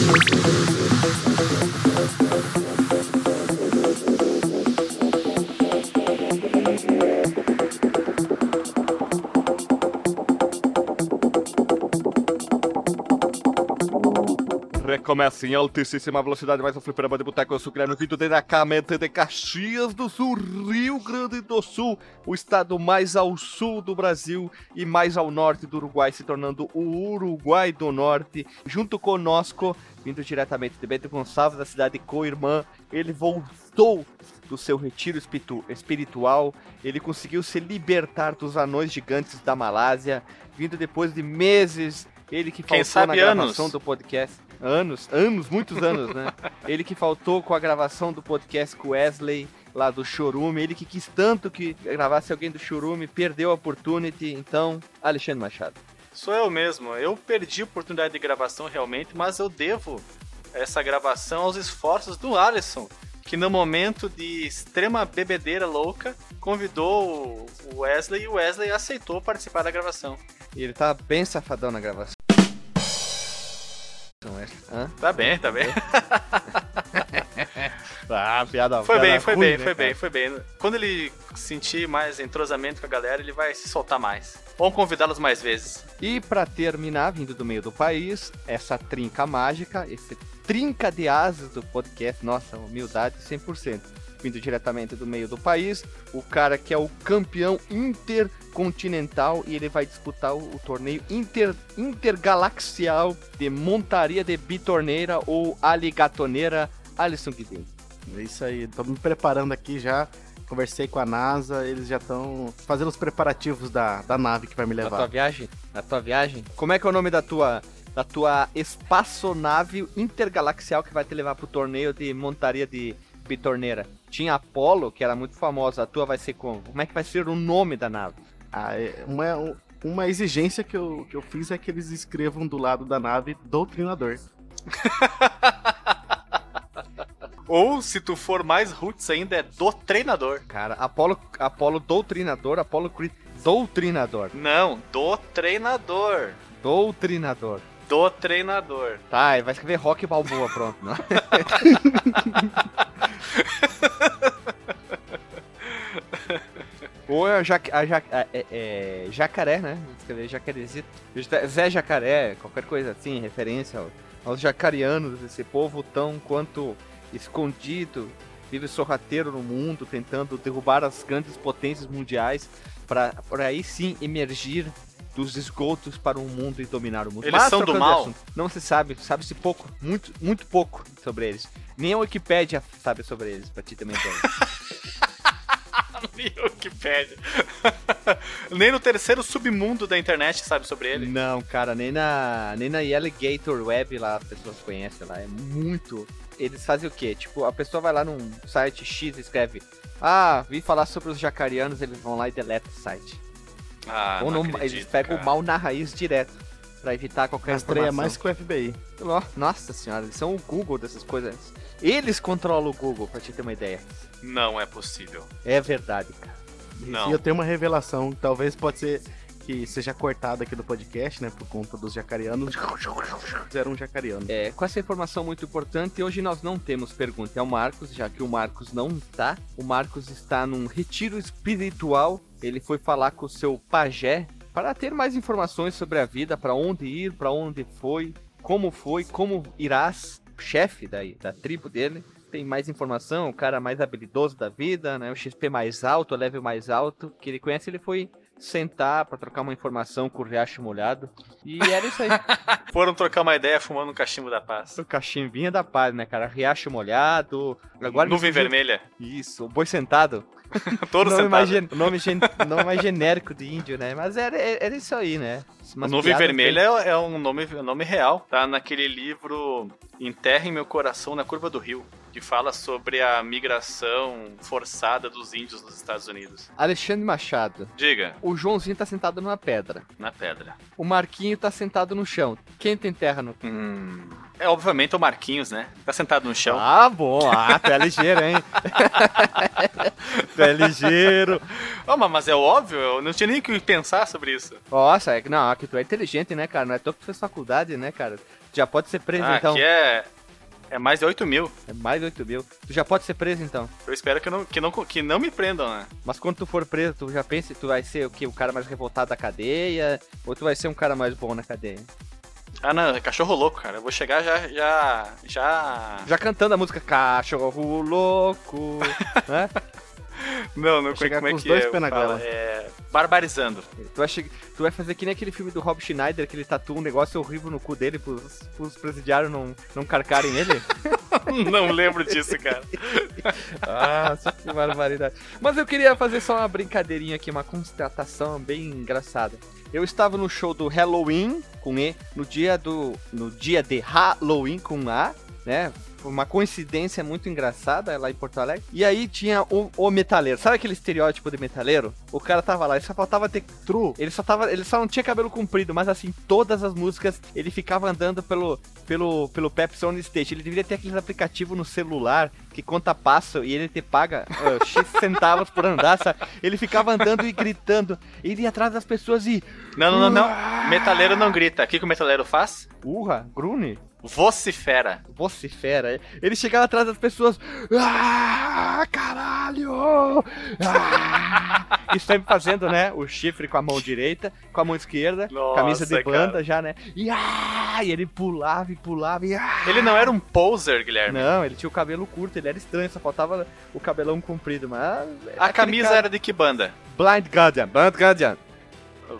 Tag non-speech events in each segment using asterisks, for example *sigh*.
Thank you. Recomeça em altíssima velocidade, mais um fliperama de boteco. Eu sou o Guilherme Vindo diretamente de Caxias do Sul, Rio Grande do Sul, o estado mais ao sul do Brasil e mais ao norte do Uruguai, se tornando o Uruguai do Norte. Junto conosco, vindo diretamente de Bento Gonçalves, da cidade de Coirmã, ele voltou do seu retiro espiritu- espiritual, ele conseguiu se libertar dos anões gigantes da Malásia, vindo depois de meses, ele que Quem faltou sabe na gravação anos. do podcast. Anos, anos, muitos anos, né? *laughs* ele que faltou com a gravação do podcast com o Wesley, lá do Chorume, ele que quis tanto que gravasse alguém do Chorume, perdeu a opportunity, então, Alexandre Machado. Sou eu mesmo. Eu perdi a oportunidade de gravação realmente, mas eu devo essa gravação aos esforços do Alisson, que no momento de extrema bebedeira louca convidou o Wesley e o Wesley aceitou participar da gravação. E ele tá bem safadão na gravação. Hã? Tá bem, tá bem. *laughs* Ah, piada Foi piada bem, foi ruim, bem, né, foi cara? bem, foi bem. Quando ele sentir mais entrosamento com a galera, ele vai se soltar mais. Vamos convidá-los mais vezes. E pra terminar, vindo do meio do país, essa trinca mágica, esse trinca de asas do podcast, nossa, humildade 100%. Vindo diretamente do meio do país, o cara que é o campeão intercontinental e ele vai disputar o, o torneio inter, intergalaxial de montaria de bitorneira ou aligatoneira, Alisson Guidin. É isso aí, tô me preparando aqui já. Conversei com a NASA, eles já estão fazendo os preparativos da, da nave que vai me Na tua levar. viagem? Na tua viagem? Como é que é o nome da tua da tua espaçonave intergalaxial que vai te levar pro torneio de montaria de bitorneira? Tinha Apollo, que era muito famosa, a tua vai ser como? Como é que vai ser o nome da nave? Ah, é uma, uma exigência que eu, que eu fiz é que eles escrevam do lado da nave doutrinador. *laughs* Ou, se tu for mais roots ainda, é do treinador. Cara, Apollo, Apollo doutrinador, Apollo Creed doutrinador, Não, do treinador. doutrinador. Do treinador. Tá, vai escrever Rock Balboa, pronto. *laughs* *laughs* Ou é, a jac- a jac- a- é- é jacaré, né? Escrever jacarezito. Zé Jacaré, qualquer coisa assim, referência ao- aos jacarianos, esse povo tão quanto escondido, vive sorrateiro no mundo, tentando derrubar as grandes potências mundiais para aí sim emergir dos esgotos para o mundo e dominar o mundo. Eles são do mal? assunto, não se sabe, sabe-se pouco, muito, muito pouco sobre eles. Nem a Wikipédia sabe sobre eles, pra ti também. *laughs* Nem o que pede. Nem no terceiro submundo da internet sabe sobre ele. Não, cara, nem na, nem na Alligator Web lá as pessoas conhecem lá. É muito. Eles fazem o quê? Tipo, a pessoa vai lá num site X e escreve: Ah, vim falar sobre os jacarianos, eles vão lá e deletam o site. Ah, Ou não não, acredito, eles pegam cara. o mal na raiz direto. Pra evitar qualquer Rastreia informação. mais que o FBI. Nossa senhora, eles são o Google dessas coisas. Eles controlam o Google, pra te ter uma ideia. Não é possível. É verdade, cara. Não. E eu tenho uma revelação, talvez pode ser que seja cortada aqui do podcast, né? Por conta dos jacarianos. Fizeram um jacariano. É, com essa informação muito importante, hoje nós não temos pergunta ao Marcos, já que o Marcos não está. O Marcos está num retiro espiritual. Ele foi falar com o seu pajé para ter mais informações sobre a vida, para onde ir, para onde foi, como foi, como irás, chefe da, da tribo dele. Tem mais informação, o cara mais habilidoso da vida, né? O XP mais alto, o level mais alto, que ele conhece, ele foi sentar para trocar uma informação com o Riacho Molhado. E era isso aí. *laughs* Foram trocar uma ideia fumando um cachimbo da paz. O cachimbinha da paz, né, cara? Riacho molhado. Agora Nuvem vermelha. Isso, o boi sentado. *laughs* Todo nome sentado. mais, gen- nome, gen- nome mais genérico de índio, né? Mas era, era isso aí, né? Umas Nuvem vermelha é, é um nome, é um nome real. Tá naquele livro Enterre Meu Coração na Curva do Rio, que fala sobre a migração forçada dos índios nos Estados Unidos. Alexandre Machado. Diga, O Joãozinho tá sentado numa pedra. na pedra. O Marquinho tá sentado no chão. Quem tem terra no. Hum, É obviamente o Marquinhos, né? Tá sentado no chão. Ah, bom. Ah, tu é ligeiro, hein? *laughs* tu é ligeiro. Oh, mas é óbvio, eu não tinha nem que pensar sobre isso. Nossa, é que não, que tu é inteligente, né, cara? Não é tu que fez faculdade, né, cara? Tu já pode ser preso, ah, então. Aqui é. É mais de 8 mil. É mais de 8 mil. Tu já pode ser preso, então. Eu espero que não, que não, que não me prendam, né? Mas quando tu for preso, tu já pensa tu vai ser o quê? O cara mais revoltado da cadeia? Ou tu vai ser um cara mais bom na cadeia? Ah, não, é cachorro louco, cara. Eu vou chegar já. Já. Já, já cantando a música Cachorro Louco, *laughs* né? Não, não como, como é que é? Fala, é? Barbarizando. Tu vai, chegar, tu vai fazer que nem aquele filme do Rob Schneider, que ele tatua um negócio horrível no cu dele pros, pros presidiários não, não carcarem ele? *laughs* não lembro disso, cara. *laughs* ah, que barbaridade. Mas eu queria fazer só uma brincadeirinha aqui, uma constatação bem engraçada. Eu estava no show do Halloween com E, no dia do no dia de Halloween com A, né? uma coincidência muito engraçada lá em Porto Alegre. E aí tinha o, o metaleiro. Sabe aquele estereótipo de metaleiro? O cara tava lá, ele só faltava ter true. Ele só tava, ele só não tinha cabelo comprido, mas assim, todas as músicas ele ficava andando pelo pelo pelo Pepsi On Stage. Ele deveria ter aqueles aplicativos no celular que conta passo e ele te paga uh, X *laughs* centavos por andar, sabe? Ele ficava andando e gritando. Ele ia atrás das pessoas e Não, não, não, não. Metaleiro não grita. O que, que o metaleiro faz? Urra, grune. Vocifera. Vocifera. Ele chegava atrás das pessoas. Ah, caralho! Ah! e sempre fazendo, né? O chifre com a mão direita, com a mão esquerda, Nossa, camisa de banda cara. já, né? E, ah, e ele pulava e pulava e. Ah! Ele não era um poser, Guilherme. Não, ele tinha o cabelo curto, ele era estranho, só faltava o cabelão comprido, mas. A camisa cara... era de que banda? Blind Guardian, Blind Guardian.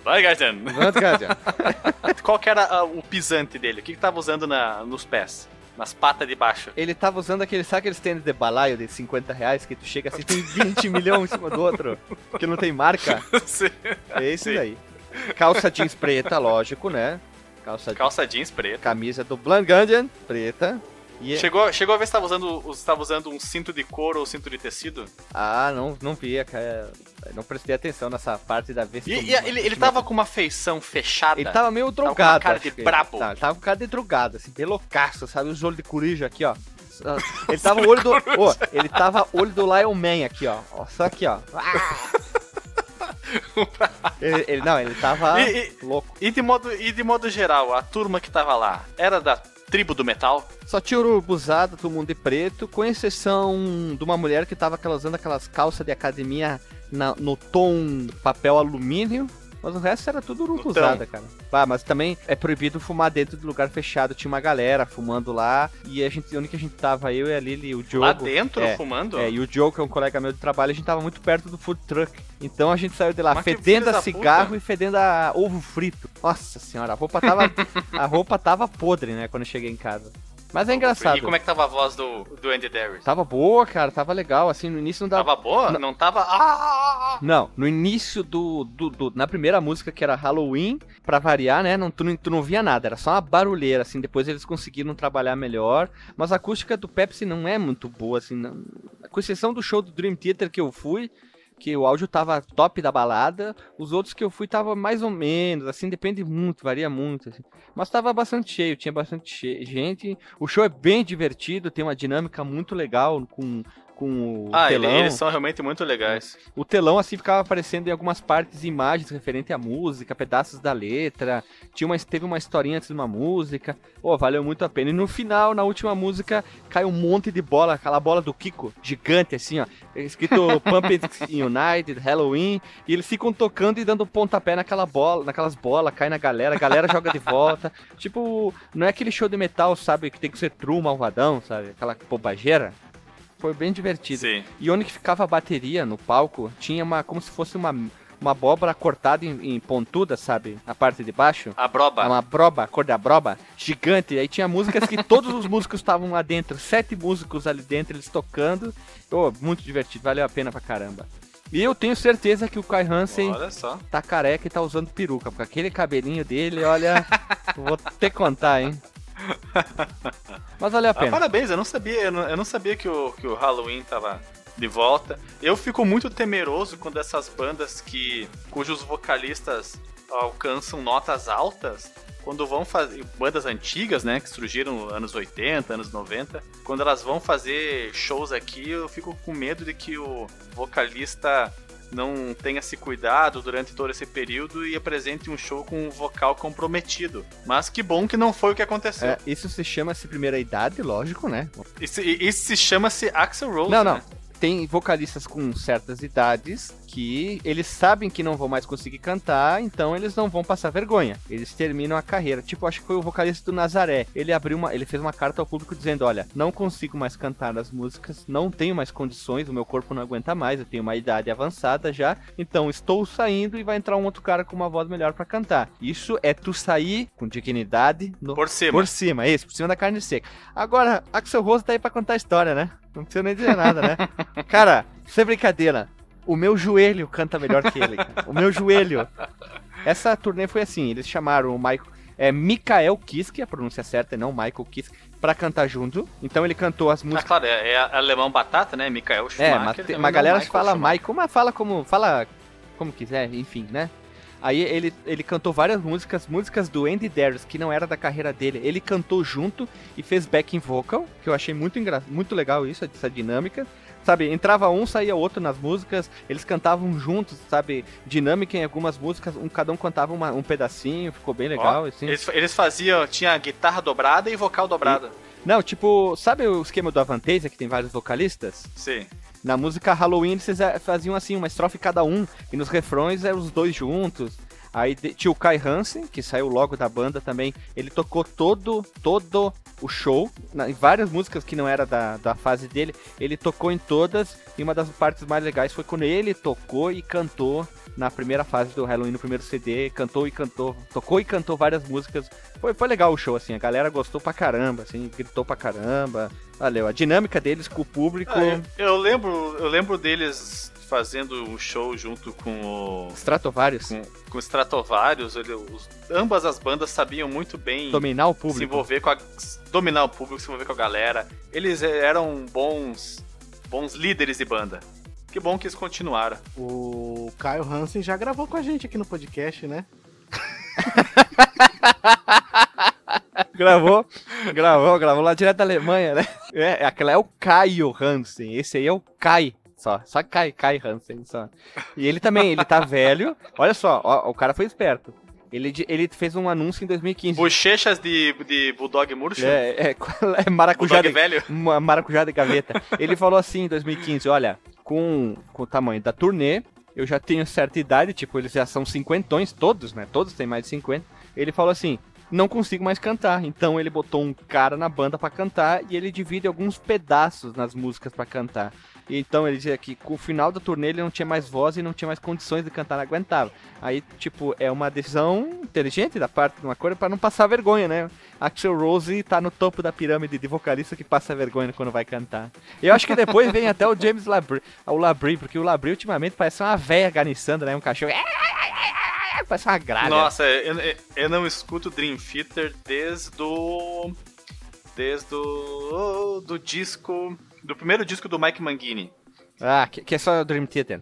Vai, Guardian. *laughs* Qual que era uh, o pisante dele? O que, que tava usando na, nos pés? Nas patas de baixo. Ele tava usando aquele, sabe aqueles tênis de balaio de 50 reais que tu chega assim, tem 20 milhões em cima do outro, que não tem marca? *laughs* Sim. É esse daí. Calça jeans preta, lógico, né? Calça, Calça jeans preta. Camisa do Blanc Guardian, preta. É- chegou, chegou a ver se estava usando, estava usando um cinto de couro ou cinto de tecido? Ah, não, não via, cara. Não prestei atenção nessa parte da vez. E, e ele, ele tava com uma feição fechada? Ele tava meio drogado. Tava com cara de brabo. Tava, tava com cara de drogado, assim, bem loucaço, sabe? Os olhos de coruja aqui, ó. *laughs* Ele tava olho do. Oh, ele tava olho do Lion Man aqui, ó. só aqui, ó. *laughs* ele, ele, não, ele tava e, e, louco. E de, modo, e de modo geral, a turma que tava lá era da tribo do metal? Só tinha urubuzada, todo mundo de preto, com exceção de uma mulher que tava usando aquelas calças de academia na, no tom papel alumínio. Mas o resto era tudo urubuzada, cara. Ah, mas também é proibido fumar dentro do lugar fechado. Tinha uma galera fumando lá. E a gente, onde que a gente tava, eu e a Lili e o Diogo. Lá dentro, é, fumando? É, e o Diogo, que é um colega meu de trabalho, a gente tava muito perto do food truck. Então a gente saiu de lá mas fedendo a cigarro e fedendo a ovo frito. Nossa senhora, a roupa tava. *laughs* a roupa tava podre, né, quando eu cheguei em casa. Mas é engraçado. E como é que tava a voz do, do Andy Darius? Tava boa, cara, tava legal. Assim, no início não dava. Tava boa? Não, não tava. Ah! Não, no início do, do, do, Na primeira música, que era Halloween, pra variar, né? Não, tu, não, tu não via nada, era só uma barulheira, assim. Depois eles conseguiram trabalhar melhor. Mas a acústica do Pepsi não é muito boa, assim. Não... Com exceção do show do Dream Theater que eu fui, que o áudio tava top da balada, os outros que eu fui tava mais ou menos, assim, depende muito, varia muito, assim. Mas tava bastante cheio, tinha bastante gente. O show é bem divertido, tem uma dinâmica muito legal com com o ah, telão. eles são realmente muito legais. O telão, assim, ficava aparecendo em algumas partes imagens referente à música, pedaços da letra. Tinha uma, teve uma historinha antes de uma música. Pô, valeu muito a pena. E no final, na última música, cai um monte de bola, aquela bola do Kiko, gigante, assim, ó. Escrito *laughs* Pumped United, Halloween. E eles ficam tocando e dando pontapé naquela bola, naquelas bolas, cai na galera, a galera joga de volta. *laughs* Tipo, não é aquele show de metal, sabe, que tem que ser true, malvadão, sabe? Aquela bobageira. Foi bem divertido. Sim. E onde que ficava a bateria no palco, tinha uma como se fosse uma uma abóbora cortada em, em, pontuda, sabe? A parte de baixo. A broba. Uma broba, a cor da broba, gigante. Aí tinha músicas que todos os *laughs* músicos estavam lá dentro, sete músicos ali dentro, eles tocando. Oh, muito divertido, valeu a pena pra caramba. E eu tenho certeza que o Kai Hansen tá careca e tá usando peruca, porque aquele cabelinho dele, olha, *laughs* vou ter que contar, hein? *laughs* Mas valeu a ah, pena. Ah, parabéns, eu não sabia, eu não, eu não sabia que o, que o Halloween tava de volta. Eu fico muito temeroso quando essas bandas que cujos vocalistas alcançam notas altas quando vão fazer bandas antigas, né, que surgiram anos 80, anos 90, quando elas vão fazer shows aqui, eu fico com medo de que o vocalista não tenha se cuidado durante todo esse período e apresente um show com um vocal comprometido. Mas que bom que não foi o que aconteceu. É, isso se chama-se primeira idade, lógico, né? Isso, isso se chama-se Axel Rose. Não, não. né? Tem vocalistas com certas idades que eles sabem que não vão mais conseguir cantar, então eles não vão passar vergonha. Eles terminam a carreira. Tipo, acho que foi o vocalista do Nazaré. Ele abriu uma, ele fez uma carta ao público dizendo: "Olha, não consigo mais cantar as músicas, não tenho mais condições, o meu corpo não aguenta mais, eu tenho uma idade avançada já, então estou saindo e vai entrar um outro cara com uma voz melhor pra cantar". Isso é tu sair com dignidade no Por cima. por cima, é isso, por cima da carne seca. Agora, Axel Rose tá aí pra contar a história, né? Não precisa nem dizer nada, né? *laughs* Cara, sem brincadeira, o meu joelho canta melhor que ele. cara. O meu joelho. Essa turnê foi assim, eles chamaram o Michael, é Mikael Kiske, a pronúncia certa é não Michael Kiske, pra cantar junto. Então ele cantou as Ah, músicas. claro, é, é alemão batata, né? Michael É, Schumacher. mas tem- também uma não galera fala. Michael, mas fala como. Fala como quiser, enfim, né? Aí ele, ele cantou várias músicas, músicas do Andy Darius, que não era da carreira dele. Ele cantou junto e fez backing vocal, que eu achei muito, engra... muito legal isso, essa dinâmica. Sabe, entrava um, saía outro nas músicas, eles cantavam juntos, sabe? Dinâmica em algumas músicas, um, cada um cantava uma- um pedacinho, ficou bem legal, assim. Eles, eles faziam, tinha guitarra dobrada e vocal dobrada. Não, tipo, sabe o esquema do Avantasia, que tem vários vocalistas? Sim. Na música Halloween eles fize- faziam assim, uma estrofe cada um, e nos refrões eram os dois juntos. Aí tinha o Kai Hansen, que saiu logo da banda também, ele tocou todo, todo o show, na- em várias músicas que não era da, da fase dele, ele tocou em todas, e uma das partes mais legais foi quando ele tocou e cantou na primeira fase do Halloween, no primeiro CD, cantou e cantou, tocou e cantou várias músicas. Foi, foi legal o show, assim, a galera gostou pra caramba, assim, gritou pra caramba. Valeu, a dinâmica deles com o público... Ah, eu, eu lembro, eu lembro deles fazendo um show junto com o Stratovarius. com, com o Stratovarius. ele- os- ambas as bandas sabiam muito bem dominar o se público. envolver com a, dominar o público, se envolver com a galera. Eles eram bons bons líderes de banda. Que bom que eles continuaram. O Caio Hansen já gravou com a gente aqui no podcast, né? *laughs* Gravou, gravou, gravou lá direto da Alemanha, né? É, aquela é o Caio Hansen. Esse aí é o Kai. Só, só Kai, Kai Hansen, só. E ele também, ele tá *laughs* velho. Olha só, ó, o cara foi esperto. Ele, ele fez um anúncio em 2015. Bochechas de, de Bulldog Murcho? É, é, *laughs* é maracujá, Bulldog de, velho? uma maracujá de gaveta. Ele falou assim em 2015, olha, com, com o tamanho da turnê, eu já tenho certa idade, tipo, eles já são cinquentões, todos, né? Todos têm mais de 50. Ele falou assim, não consigo mais cantar. Então ele botou um cara na banda pra cantar e ele divide alguns pedaços nas músicas pra cantar. Então ele dizia que com o final da turnê ele não tinha mais voz e não tinha mais condições de cantar, não aguentava. Aí, tipo, é uma decisão inteligente da parte de uma coisa pra não passar vergonha, né? Axel Rose tá no topo da pirâmide de vocalista que passa vergonha quando vai cantar. Eu acho que depois vem até o James Labrie, o Labrie, porque o Labrie ultimamente parece uma véia ganiçando, né? Um cachorro. Parece uma gralha. Nossa, eu, eu- eu não escuto Dream Theater desde o. Desde o. do disco. Do primeiro disco do Mike Mangini. Ah, que, que é só o Dream Theater.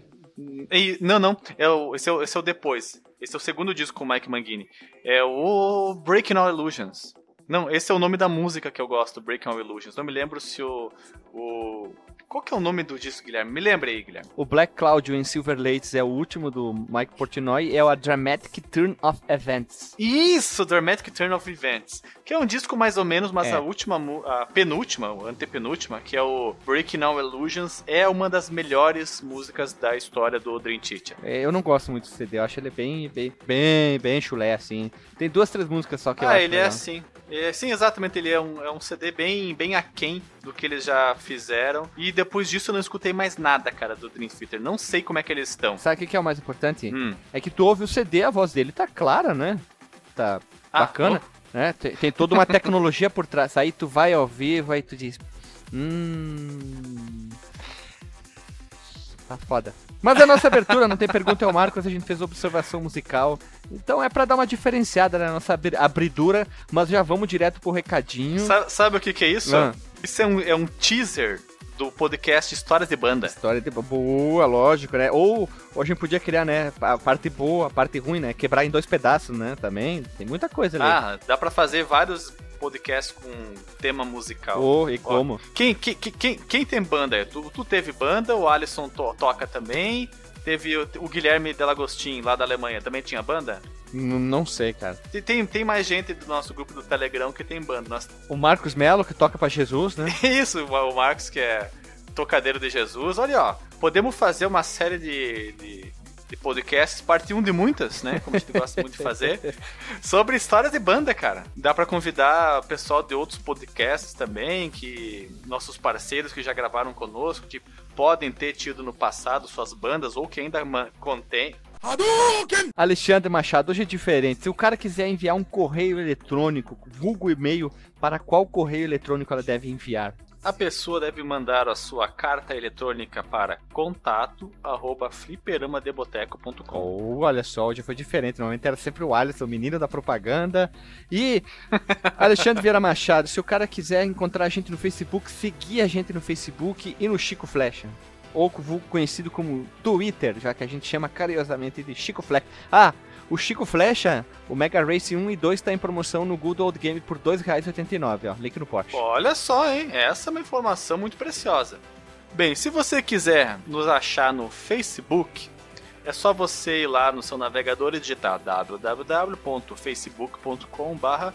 E- não, não. É o, esse, é o, esse é o depois. Esse é o segundo disco com o Mike Mangini. É o Breaking All Illusions. Não, esse é o nome da música que eu gosto, Breaking All Illusions. Não me lembro se o. o qual que é o nome do disco, Guilherme? Me lembre aí, Guilherme. O Black Cloud em Silver Lakes é o último do Mike Portnoy, é o Dramatic Turn of Events. Isso, Dramatic Turn of Events. Que é um disco mais ou menos, mas É. a última, a penúltima, a antepenúltima, que é o Breaking All Illusions, é uma das melhores músicas da história do Dream Theater. É, Eu não gosto muito do CD, eu acho ele bem, bem, bem, bem chulé, assim. Tem duas, três músicas só que eu ah, acho ele é assim. É, sim, exatamente. Ele é um, é um CD bem, bem aquém do que eles já fizeram. E depois disso eu não escutei mais nada, cara, do Dream Theater. Não sei como é que eles estão. Sabe o que é o mais importante? Hum. É que tu ouve o CD, a voz dele tá clara, né? Tá Ah, bacana. Né? Tem, tem toda uma tecnologia por trás. Aí tu vai ao vivo, aí tu diz. Hum. Tá foda. Mas a nossa abertura não tem pergunta ao Marcos, a gente fez observação musical. Então é pra dar uma diferenciada na nossa abri- abridura, mas já vamos direto pro recadinho. Sa- sabe o que, que é isso? Ah. Isso é um, é um teaser do podcast Histórias de Banda. História de boa, lógico, né? Ou, ou a gente podia criar, né? A parte boa, a parte ruim, né? Quebrar em dois pedaços, né? Também. Tem muita coisa ali. Ah, dá pra fazer vários podcasts com tema musical. Oh, e como? Quem, quem, quem, quem tem banda? Tu, tu teve banda, o Alisson to, toca também. Teve o, o Guilherme Delagostin, lá da Alemanha, também tinha banda? N não sei, cara. Tem, tem mais gente do nosso grupo do Telegram que tem banda. Nós... O Marcos Melo, que toca para Jesus, né? *laughs* Isso, o Marcos, que é tocadeiro de Jesus. Olha, ó, podemos fazer uma série de, de, de podcasts, parte 1 de muitas, né? Como a gente gosta muito de fazer, *laughs* sobre histórias de banda, cara. Dá para convidar o pessoal de outros podcasts também, que nossos parceiros que já gravaram conosco, que podem ter tido no passado suas bandas ou que ainda contém. Alexandre Machado, hoje é diferente. Se o cara quiser enviar um correio eletrônico, vulgo e-mail, para qual correio eletrônico ela deve enviar? A pessoa deve mandar a sua carta eletrônica para contato arroba fliperamadeboteco.com. Oh, olha só, hoje foi diferente. Normalmente era sempre o Alisson, o menino da propaganda. E *laughs* Alexandre Vieira Machado, se o cara quiser encontrar a gente no Facebook, seguir a gente no Facebook e no Chico Flecha ou conhecido como Twitter, já que a gente chama carinhosamente de Chico Flecha. Ah, o Chico Flecha, o Mega Race 1 e 2 está em promoção no Good Old Game por R$ 2,89, ó. Link no post. Olha só, hein? Essa é uma informação muito preciosa. Bem, se você quiser nos achar no Facebook, é só você ir lá no seu navegador e digitar www.facebook.com.br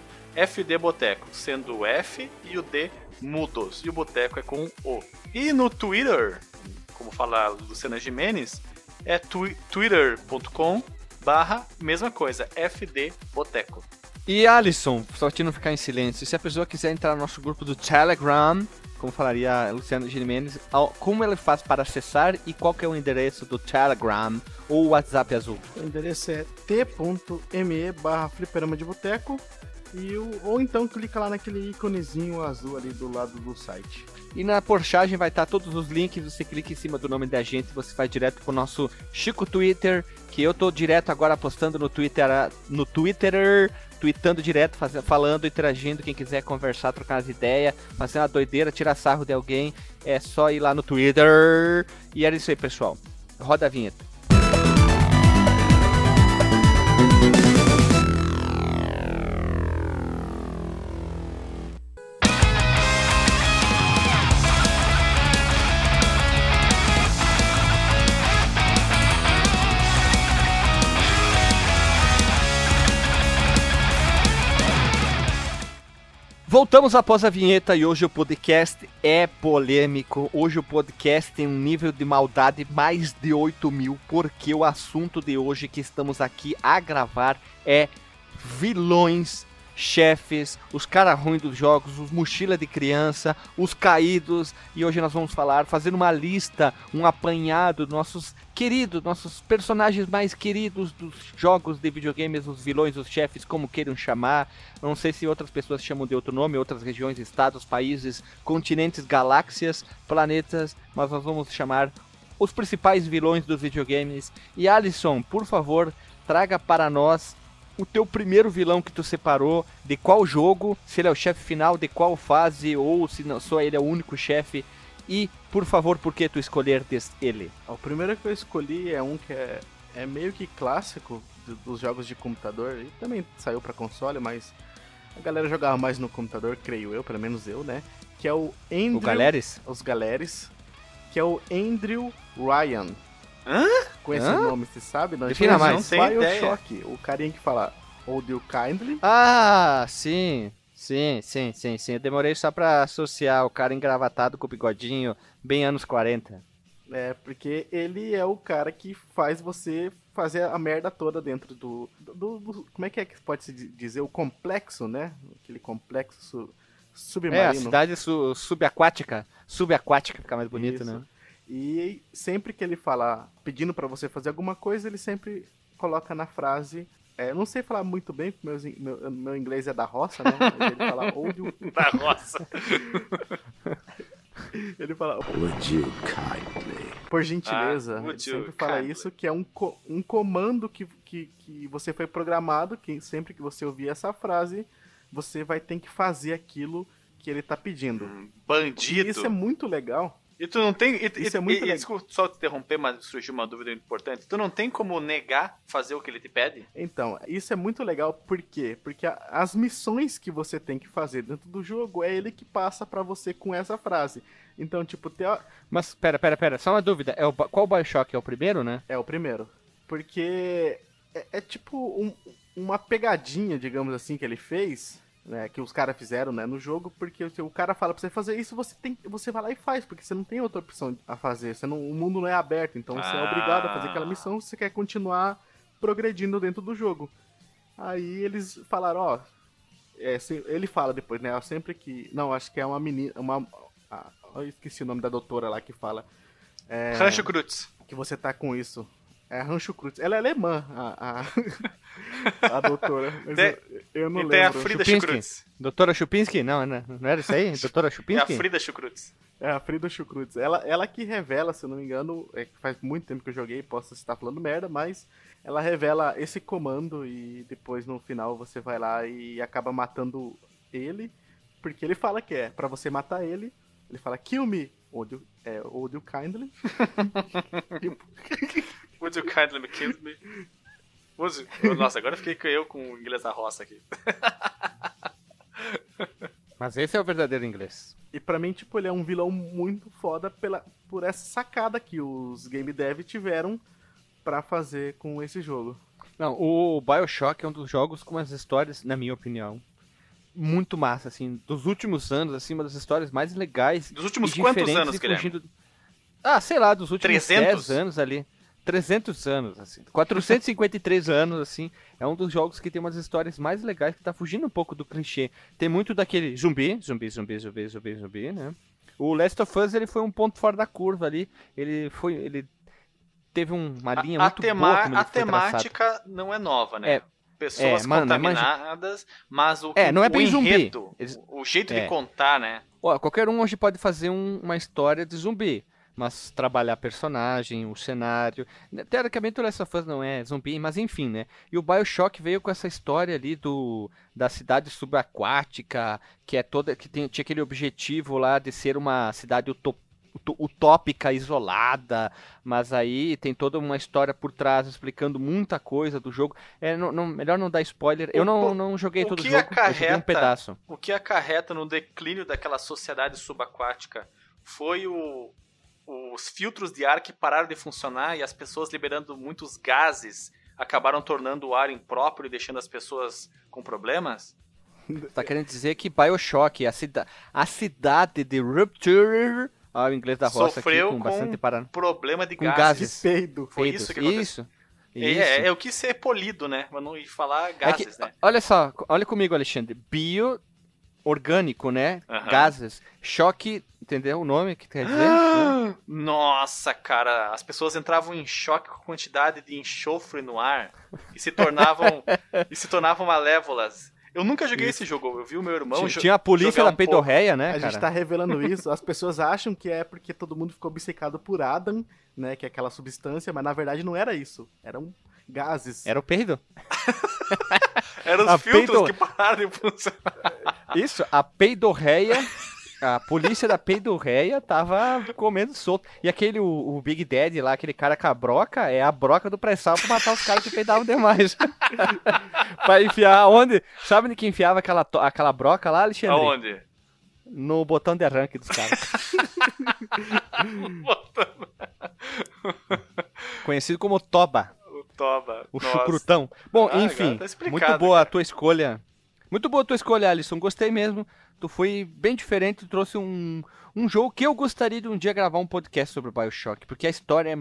fdboteco, sendo o F e o D mudos, e o boteco é com O. E no Twitter, como fala Luciana Jimenez, é twitter.com barra mesma coisa, FD Boteco. E Alisson, só te não ficar em silêncio, se a pessoa quiser entrar no nosso grupo do Telegram, como falaria Luciano Gimenez, como ele faz para acessar e qual que é o endereço do Telegram ou WhatsApp azul? O endereço é t.me barra fliperama de boteco e o, ou então clica lá naquele íconezinho azul ali do lado do site. E na porchagem vai estar todos os links, você clica em cima do nome da gente, você vai direto pro nosso Chico Twitter, que eu tô direto agora postando no Twitter, no Twitter, tweetando direto, fazendo, falando, interagindo, quem quiser conversar, trocar as ideias, fazer uma doideira, tirar sarro de alguém, é só ir lá no Twitter. E era isso aí, pessoal. Roda a vinheta. Voltamos após a vinheta e hoje o podcast é polêmico. Hoje o podcast tem um nível de maldade mais de 8 mil, porque o assunto de hoje que estamos aqui a gravar é vilões chefes, os cara ruins dos jogos, os mochila de criança, os caídos, e hoje nós vamos falar, fazer uma lista, um apanhado dos nossos queridos, nossos personagens mais queridos dos jogos de videogames, os vilões, os chefes, como queiram chamar. Não sei se outras pessoas chamam de outro nome, outras regiões, estados, países, continentes, galáxias, planetas, mas nós vamos chamar os principais vilões dos videogames. E Alisson, por favor, traga para nós o teu primeiro vilão que tu separou, de qual jogo, se ele é o chefe final, de qual fase, ou se não, só ele é o único chefe. E, por favor, por que tu escolher ele? O primeiro que eu escolhi é um que é, é meio que clássico dos jogos de computador. E também saiu para console, mas a galera jogava mais no computador, creio eu, pelo menos eu, né? Que é o Andrew... O Galeres? Os Galeres. Que é o Andrew Ryan. Hã? Com esse Hã? nome, você sabe? Não, Defina mais. Não Bioshock, o carinha que fala Hold You Kindly. Ah, sim. Sim, sim, sim, sim. Eu demorei só pra associar o cara engravatado com o bigodinho, bem anos 40. É, porque ele é o cara que faz você fazer a merda toda dentro do, do, do como é que é que pode se dizer? O complexo, né? Aquele complexo su, submarino. É, a cidade su, subaquática. Subaquática fica mais bonito, Isso. né? E sempre que ele fala pedindo para você fazer alguma coisa, ele sempre coloca na frase. É, não sei falar muito bem, porque meu, meu, meu inglês é da roça, né? Ele fala onde *laughs* Da roça. *laughs* ele fala. Would you kindly? Por gentileza, ah, ele sempre fala kindly. isso, que é um, co um comando que, que, que você foi programado, que sempre que você ouvir essa frase, você vai ter que fazer aquilo que ele tá pedindo. Bandido. E isso é muito legal E tu não tem. E, Isso e, é muito e, legal. Desculpa só te interromper, mas surgiu uma dúvida importante. Tu não tem como negar fazer o que ele te pede? Então, isso é muito legal, por quê? Porque a- as missões que você tem que fazer dentro do jogo é ele que passa pra você com essa frase. Então, tipo, teo- Mas, pera, pera, pera, só uma dúvida. É o, qual Bioshock? É o primeiro, né? é o primeiro. Porque é, é tipo um- uma pegadinha, digamos assim, que ele fez, né? Que os caras fizeram, né, no jogo, porque se o cara fala pra você fazer isso, você tem, você vai lá e faz, porque você não tem outra opção a fazer. Você não, o mundo não é aberto, então você é Ah. obrigado a fazer aquela missão se você quer continuar progredindo dentro do jogo. Aí eles falaram, ó. é, ele fala depois, né? Sempre que. Não, acho que é uma menina. Uma, ah, eu esqueci o nome da doutora lá que fala. É, Rancho Cruz. que você tá com isso. É a Rancho Cruz. Ela é alemã, a, a, *laughs* a doutora. Mas Tem- eu, eu não E lembro. tem a Frida Chupinski. Chucrutz. Doutora Chupinski? Não, né? não era isso aí? *laughs* Doutora É a Chupinski? Frida Chucrutz. É a Frida Chucrutz. Ela, ela que revela, se eu não me engano, é que faz muito tempo que eu joguei, posso estar falando merda, mas ela revela esse comando e depois no final você vai lá e acaba matando ele, porque ele fala que é pra você matar ele, ele fala kill me, would you, é, would you kindly? *laughs* Would you kindly me kill me? Would you... Nossa, agora fiquei com eu com o inglês da roça aqui. *laughs* Mas esse é o verdadeiro inglês. E pra mim, tipo, ele é um vilão muito foda pela, por essa sacada que os game dev tiveram pra fazer com esse jogo. Não, o Bioshock é um dos jogos com as histórias, na minha opinião, muito massa, assim, dos últimos anos, assim, uma das histórias mais legais. Dos últimos e quantos anos, Guilherme? fugindo- Ah, sei lá, dos últimos 300? 10 anos ali. 300 anos, assim. 453 *laughs* anos, assim. É um dos jogos que tem umas histórias mais legais, que tá fugindo um pouco do clichê. Tem muito daquele zumbi, zumbi, zumbi, zumbi, zumbi, zumbi, né? O Last of Us, ele foi um ponto fora da curva ali. Ele foi... Ele teve um- uma linha A, a, muito tema- boa como a foi traçado. temática não é nova, né? É, Pessoas é, mano, contaminadas, mas o, É, não é bem zumbi. enredo, Eles- o jeito É. de contar, né? Ó, qualquer um hoje pode fazer um- uma história de zumbi, mas trabalhar personagem, o cenário. né, Teoricamente o Last of Us não é zumbi, mas enfim, né? E o BioShock veio com essa história ali do da cidade subaquática, que é toda que tem, tinha aquele objetivo lá de ser uma cidade utop- uto- utópica, isolada, mas aí tem toda uma história por trás explicando muita coisa do jogo. É, não, não- melhor não dar spoiler. Eu não, não joguei o todo o jogo, eu joguei um acarreta- pedaço. O que acarreta no declínio daquela sociedade subaquática foi o, os filtros de ar que pararam de funcionar e as pessoas liberando muitos gases acabaram tornando o ar impróprio e deixando as pessoas com problemas? Tá querendo dizer que Bioshock, a, cida a cidade de Rupture, ah, o inglês da roça Sofreu aqui, com com bastante parada. Problema de Com gases. gases. Peido. Foi Feitos. isso que aconteceu. Isso. É, Isso. é, eu quis ser polido, né? Mas não ir falar É que- gases, né? Olha só, olha comigo, Alexandre. Bio, orgânico, né? Gases. Choque, entendeu o nome que quer dizer? *gasps* Nossa, cara, as pessoas entravam em choque com a quantidade de enxofre no ar e se tornavam *laughs* e se tornavam malévolas. Eu nunca joguei Isso. esse jogo, eu vi o meu irmão Tinha- Tinha a polícia da um peidorreia, né, A cara? gente tá revelando *laughs* isso, as pessoas acham que é porque todo mundo ficou obcecado por Adam, né? Que é aquela substância, mas na verdade não era isso. Eram gases. Era o peido. *laughs* Eram os a filtros peido- que pararam de funcionar. Isso, a peidorreia, a polícia da peidorreia tava comendo solto. E aquele, o, o Big Daddy lá, aquele cara com a broca, é a broca do pré-sal pra matar os caras que peidavam demais. *laughs* pra enfiar onde? Sabe onde que enfiava aquela, aquela broca lá, Alexandre? Aonde? No botão de arranque dos caras. *laughs* Conhecido como Toba, Toba. o Nossa. chucrutão. Bom, Ah, enfim, tá muito boa a cara. tua escolha. Muito boa a tua escolha, Alisson. Gostei mesmo. Tu foi bem diferente, tu trouxe um, um jogo que eu gostaria de um dia gravar um podcast sobre o Bioshock, porque a história é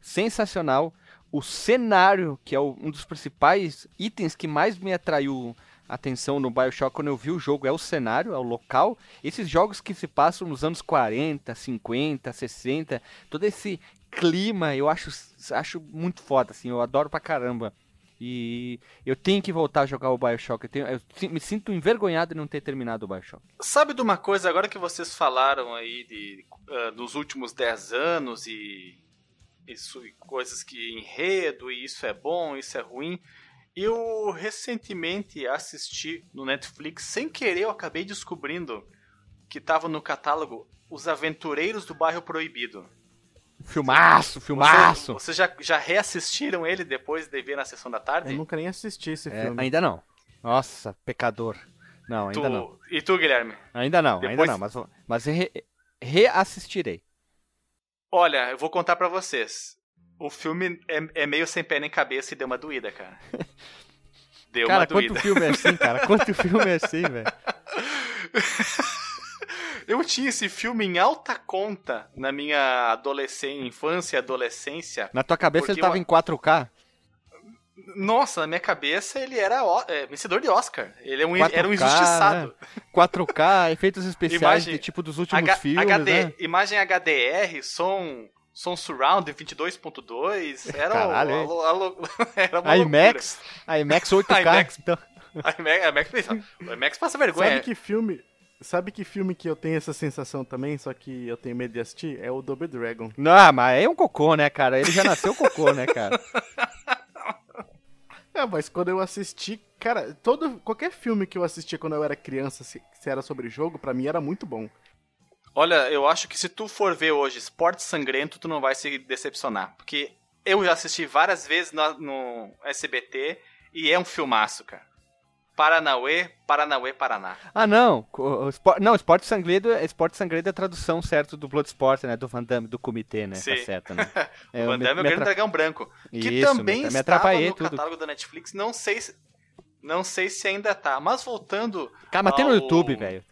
sensacional. O cenário, que é o- um dos principais itens que mais me atraiu a atenção no Bioshock quando eu vi o jogo, é o cenário, é o local. Esses jogos que se passam nos anos 40, 50, 60, todo esse clima, eu acho, acho muito foda, assim, eu adoro pra caramba. E eu tenho que voltar a jogar o Bioshock. Eu, tenho- eu me sinto envergonhado de não ter terminado o Bioshock. Sabe de uma coisa, agora que vocês falaram aí de, ah, dos últimos 10 anos e, isso, e coisas que enredo, e isso é bom, isso é ruim. Eu recentemente assisti no Netflix, sem querer, eu acabei descobrindo que tava no catálogo Os Aventureiros do Bairro Proibido. Filmaço, filmaço. Vocês já, já reassistiram ele depois de ver na sessão da tarde? Eu nunca nem assisti esse É, filme. ainda não. Nossa, pecador. Não, ainda Tu- não. E tu, Guilherme? Ainda não, Depois- ainda não. Mas, mas re- reassistirei. Olha, eu vou contar pra vocês. O filme é, é meio sem pé nem cabeça e deu uma doída, cara. *laughs* Deu cara, uma quanto doída. filme é assim, cara? Quanto *laughs* filme é assim, velho? *laughs* Eu tinha esse filme em alta conta na minha adolescência, infância e adolescência. Na tua cabeça ele tava eu- em 4K? Nossa, na minha cabeça ele era ó- é, vencedor de Oscar. Ele é um, 4K, era um injustiçado. 4K, *laughs* efeitos especiais Imagem- de tipo dos últimos H- filmes, HD, né? Imagem HDR, som, som surround 22.2. Era, Caralho, o, a a era uma IMAX, IMAX 8K. *laughs* IMAX. Então. *laughs* IMAX, IMAX, o IMAX passa vergonha. Sabe que filme. Sabe que filme que eu tenho essa sensação também, só que eu tenho medo de assistir? É o Double Dragon. não, mas é um cocô, né, cara? Ele já nasceu cocô, né, cara? *laughs* É, mas quando eu assisti, cara, todo qualquer filme que eu assistia quando eu era criança, se, se era sobre jogo, pra mim era muito bom. Olha, eu acho que se tu for ver hoje Esporte Sangrento, tu não vai se decepcionar. Porque eu já assisti várias vezes na- no SBT e é um filmaço, cara. Paranauê, Paranauê, Paraná. Ah, não. O, o espor- não, Esporte Sangredo, Esporte Sangredo é a tradução certa do Bloodsport, né? Do Van Damme, do comitê, né? Sim. Tá certo, né? *laughs* o Van me- Damme é o Grande Dragão Branco. Que Isso, também me, me estava no tudo. catálogo da Netflix. Não sei se, não sei se ainda tá. Mas voltando, Cara, mas tem no ao- YouTube, velho.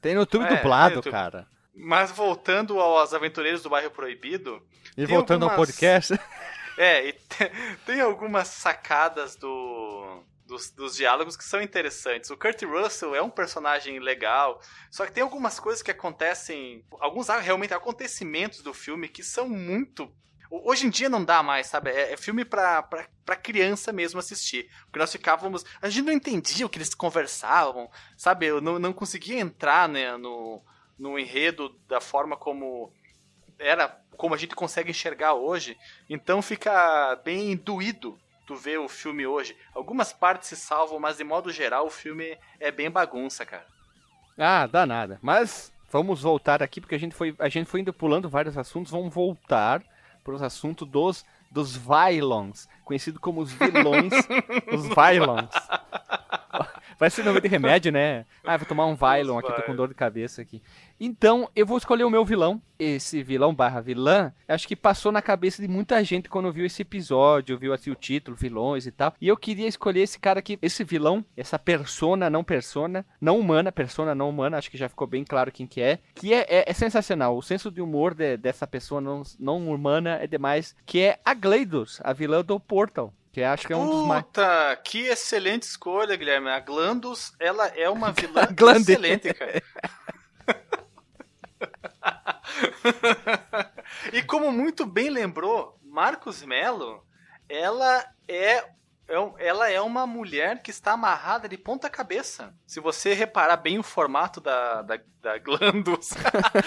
Tem no YouTube É, dublado, YouTube. cara. mas voltando aos Aventureiros do Bairro Proibido, E voltando ao algumas- podcast. *laughs* É, e te- tem algumas sacadas do, dos, dos diálogos que são interessantes. O Kurt Russell é um personagem legal, só que tem algumas coisas que acontecem, alguns realmente acontecimentos do filme que são muito. Hoje em dia não dá mais, sabe? É, é filme pra, pra, pra criança mesmo assistir. Porque nós ficávamos. A gente não entendia o que eles conversavam, sabe? Eu não, não conseguia entrar né, no, no enredo da forma como era como a gente consegue enxergar hoje, então fica bem doído tu ver o filme hoje. Algumas partes se salvam, mas de modo geral o filme é bem bagunça, cara. Ah, dá nada. Mas vamos voltar aqui, porque a gente foi, a gente foi indo pulando vários assuntos. Vamos voltar para os assuntos dos, dos Vylons, conhecido como os vilões, *laughs* os Vylons. Vai ser nome de remédio, né? Ah, vou tomar um Vylon aqui, tô com dor de cabeça aqui. Então, eu vou escolher o meu vilão. Esse vilão barra vilã, acho que passou na cabeça de muita gente quando viu esse episódio, viu assim o título, vilões e tal. E eu queria escolher esse cara aqui, esse vilão, essa persona, não persona, não humana, persona não humana, acho que já ficou bem claro quem que é. Que é, é, é sensacional. O senso de humor de- dessa pessoa não, não humana é demais. Que é a Gleidos, a vilã do Portal. Que acho que é um dos mais. Puta, que excelente escolha, Guilherme. A Glandus, ela é uma vilã *laughs* excelente, cara. e como muito bem lembrou, Marcos Mello, ela é, é ela é uma mulher que está amarrada de ponta cabeça. Se você reparar bem o formato da, da, da Glandus,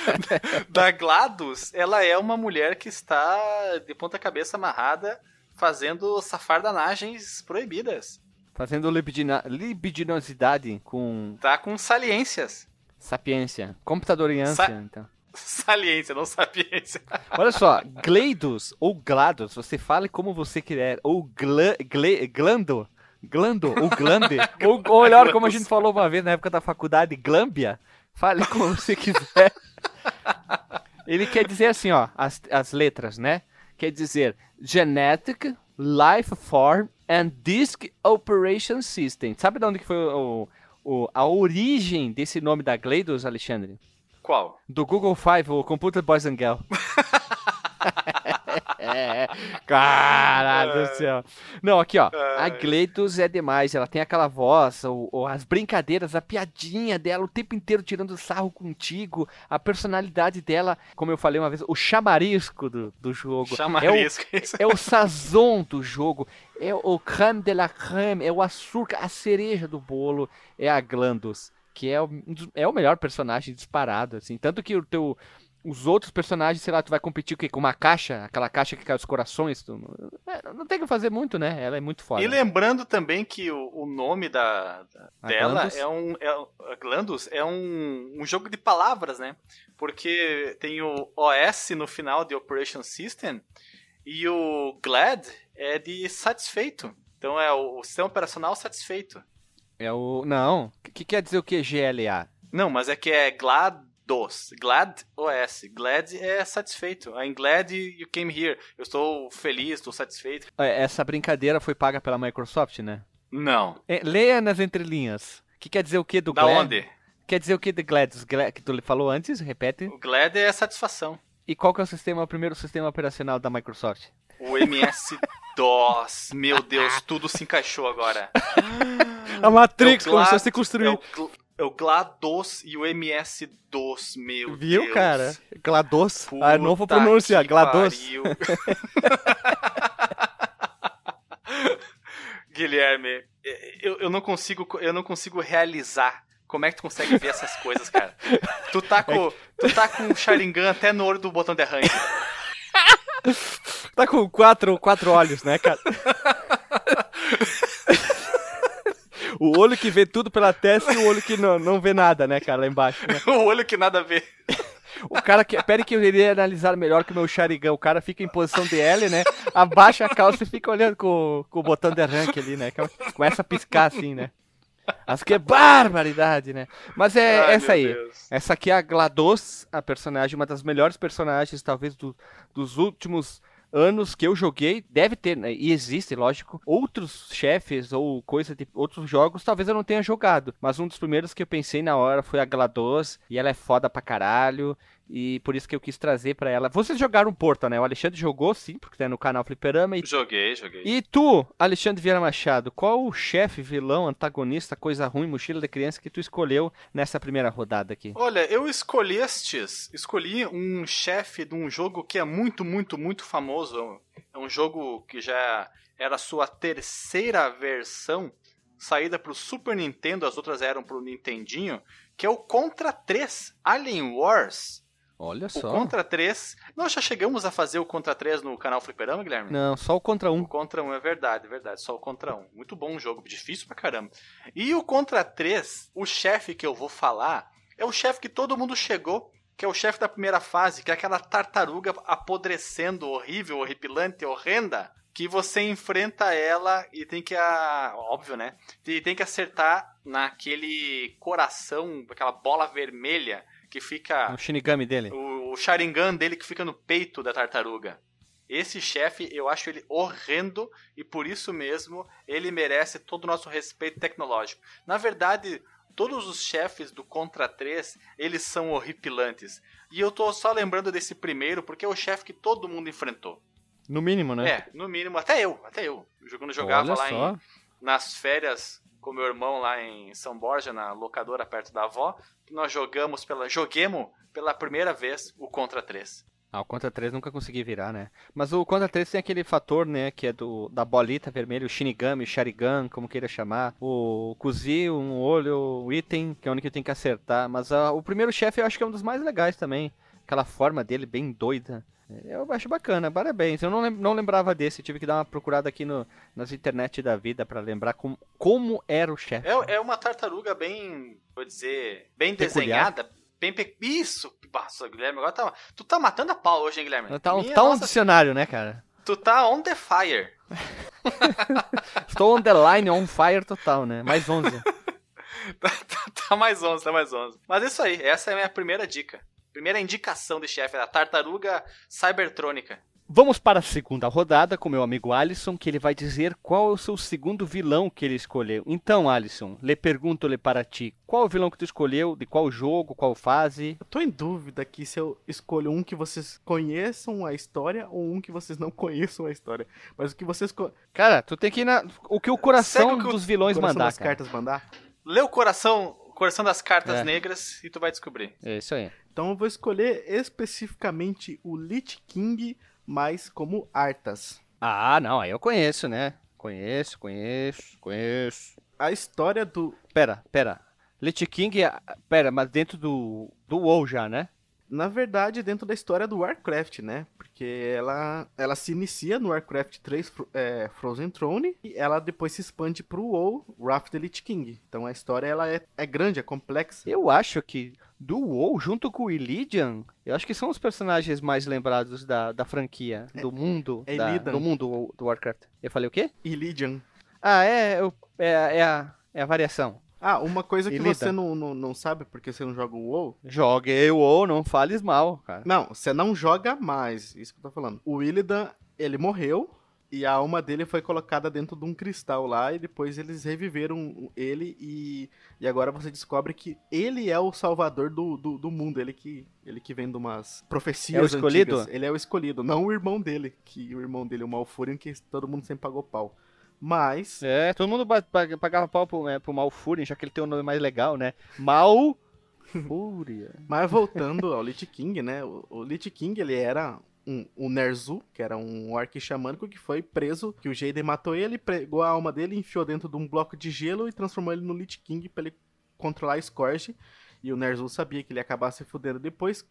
*laughs* da Gladus, ela é uma mulher que está de ponta cabeça amarrada fazendo safardanagens proibidas. Fazendo libidina- libidinosidade com Tá com saliências. sapiência. Computadoriância, Sa- então. Saliência, não sapiência. *laughs* Olha só, Gleidos ou Glados, você fale como você quiser. Ou gla, gle- Glando, Glando, ou Glande. *laughs* ou, ou melhor, como a gente falou uma vez na época da faculdade, Glâmbia. Fale como você quiser. *laughs* Ele quer dizer assim, ó, as, as letras, né? Quer dizer Genetic Life Form and Disk Operation System. Sabe de onde que foi o, o- a origem desse nome da Gleidos, Alexandre? Qual? Do Google Five, o Computer Boys and Girl. *laughs* é, caralho do céu. Não, aqui ó, a. Gleidos é demais, ela tem aquela voz, o, o- as brincadeiras, a piadinha dela o tempo inteiro tirando sarro contigo, a personalidade dela, como eu falei uma vez, o chamarisco do, do jogo. É o, Chamarisco. é o sazon do jogo, é o creme de la creme, é o açúcar, a cereja do bolo, é a Glandos, que é o, é o melhor personagem disparado, assim. Tanto que o teu, os outros personagens, sei lá, tu vai competir com, com uma caixa, aquela caixa que cai os corações. Tu, é, não tem que fazer muito, né? Ela é muito foda. E lembrando também que o, o nome da, da dela Glandus? é um. É, Glandus é um, um jogo de palavras, né? Porque tem o OS no final de Operation System e o GLAD é de satisfeito. Então é o, o sistema operacional satisfeito. É o. Não. O que quer dizer o que? GLA? Não, mas é que é GLaDOS. Glad OS. Glad é satisfeito. I'm glad you came here. Eu estou feliz, estou satisfeito. É, essa brincadeira foi paga pela Microsoft, né? Não. É, leia nas entrelinhas. O que quer dizer o que do da Glad? Da onde? Quer dizer o que do Glad? Que tu falou antes, repete. O Glad é satisfação. E qual que é o sistema, o primeiro sistema operacional da Microsoft? O MS-DOS. Meu Deus, tudo se encaixou agora. *laughs* A Matrix é começou a se construir. É o, é o GLaDOS e o MS-DOS, meu Viu, Deus. cara? GLaDOS. ah, não vou pronunciar. GLaDOS. *laughs* Guilherme, eu, eu, não consigo, eu não consigo realizar como é que tu consegue ver essas coisas, cara? Tu tá *laughs* com, tu tá com o Sharingan até no olho do botão de arranque. *laughs* tá com quatro, quatro olhos, né, cara? O olho que vê tudo pela testa e o olho que não, não vê nada, né, cara, lá embaixo. Né? *laughs* o olho que nada vê. O cara que. Pera que eu iria analisar melhor que o meu Sharingan. O cara fica em posição de L, né? Abaixa a calça e fica olhando com, com o botão de arranque ali, né? Começa a piscar assim, né? As que é barbaridade, né? Mas é Ai, essa aí. Deus. Essa aqui é a GLaDOS, a personagem, uma das melhores personagens, talvez, do, dos últimos anos que eu joguei, deve ter, né? e existe, lógico, outros chefes ou coisa de outros jogos, talvez eu não tenha jogado, mas um dos primeiros que eu pensei na hora foi a GLaDOS, e ela é foda pra caralho, e por isso que eu quis trazer para ela. Vocês jogaram Portal, né? O Alexandre jogou, sim, porque tá no canal Fliperama. E... Joguei, joguei. E tu, Alexandre Vieira Machado, qual o chefe, vilão, antagonista, coisa ruim, mochila de criança que tu escolheu nessa primeira rodada aqui? Olha, eu escolhi estes. Escolhi um chefe de um jogo que é muito, muito, muito famoso. É um jogo que já era a sua terceira versão, saída pro Super Nintendo, as outras eram pro Nintendinho, que é o Contra 3 Alien Wars. Olha só. O Contra 3. Nós já chegamos a fazer o Contra 3 no canal Fliperama, Guilherme? Não, só o Contra 1. O Contra 1 é verdade, é verdade. Só o Contra 1. Muito bom o jogo, difícil pra caramba. E o Contra 3, o chefe que eu vou falar, é o chefe que todo mundo chegou, que é o chefe da primeira fase, que é aquela tartaruga apodrecendo, horrível, horripilante, horrenda, que você enfrenta ela e tem que, a, óbvio, né? E tem que acertar naquele coração, aquela bola vermelha que fica. O Shinigami dele. O, o Sharingan dele que fica no peito da tartaruga. Esse chefe, eu acho ele horrendo e por isso mesmo ele merece todo o nosso respeito tecnológico. Na verdade, todos os chefes do Contra 3, eles são horripilantes. E eu tô só lembrando desse primeiro porque é o chefe que todo mundo enfrentou. No mínimo, né? É, no mínimo, até eu, até eu. Quando jogava Olha lá. Em, nas férias com meu irmão lá em São Borja, na locadora perto da avó, nós jogamos pela. Joguemos pela primeira vez o Contra 3. Ah, o Contra 3 nunca consegui virar, né? Mas o Contra 3 tem aquele fator, né, que é do da bolita vermelha, o Shinigami, o Sharigan, como queira chamar. O Kuzi, um olho, o item, que é o único que tem que acertar. Mas uh, o primeiro chefe eu acho que é um dos mais legais também. Aquela forma dele bem doida. Eu acho bacana, parabéns. Eu não, lem não lembrava desse, tive que dar uma procurada aqui no, nas internet da vida para lembrar com, como era o chefe. É, é uma tartaruga bem, vou dizer, bem Peculiar. desenhada. Bem pe... Isso! Nossa, Guilherme, agora tá. Tu tá matando a pau hoje, hein, Guilherme? Tá, Minha, tá um nossa... dicionário, né, cara? Tu tá on the fire. *laughs* Estou on the line, on fire total, né? Mais 11. *laughs* tá, tá, tá mais 11, tá mais 11. Mas é isso aí, essa é a minha primeira dica. Primeira indicação de chefe é a tartaruga cybertrônica. Vamos para a segunda rodada com meu amigo Alisson, que ele vai dizer qual é o seu segundo vilão que ele escolheu. Então, Alisson, lhe pergunto-lhe para ti, qual é o vilão que tu escolheu, de qual jogo, qual fase? Eu tô em dúvida aqui se eu escolho um que vocês conheçam a história ou um que vocês não *laughs* conheçam a história. Mas o que vocês... Cara, tu tem que ir na... o que o coração o que dos vilões coração mandar, das cara. cartas mandar. Lê o coração, o coração das cartas é. negras e tu vai descobrir. É isso aí. Então eu vou escolher especificamente o Lich King, mas como Arthas. Ah, não, aí eu conheço, né? Conheço, conheço, conheço. A história do. Pera, pera. Lich King, pera, mas dentro do, do WoW já, né? Na verdade, dentro da história do Warcraft, né? Porque ela, ela se inicia no Warcraft 3 é, Frozen Throne e ela depois se expande pro WoW Wrath the Lich King. Então a história ela é, é grande, é complexa. Eu acho que do WoW, junto com o Illidan, eu acho que são os personagens mais lembrados da, da franquia, do mundo, é da, do mundo do Warcraft. Eu falei o quê? Illidan. Ah, é, é, é, a, é a variação. Ah, uma coisa que você não, não, não sabe porque você não joga o WoW. Joguei o WoW, não fales mal, cara. Não, você não joga mais, isso que eu tô falando. O Illidan, ele morreu e a alma dele foi colocada dentro de um cristal lá e depois eles reviveram ele e, e agora você descobre que ele é o salvador do, do, do mundo, ele que, ele que vem de umas profecias É o escolhido? antigas. Ele é o escolhido, não o irmão dele, que o irmão dele, o Malfurion, que todo mundo sempre pagou pau. Mas, É, todo mundo pagava pau pro, é, pro Malfurion, já que ele tem um nome mais legal, né? Malfúria. *laughs* Mas voltando ao Lich King, né? O, o Lich King, ele era um, um Nerzu, que era um orc xamânico que foi preso, que o Jaden matou ele, pegou a alma dele, enfiou dentro de um bloco de gelo e transformou ele no Lich King pra ele controlar a Scourge. E o Nerzu sabia que ele ia acabar se fudendo depois,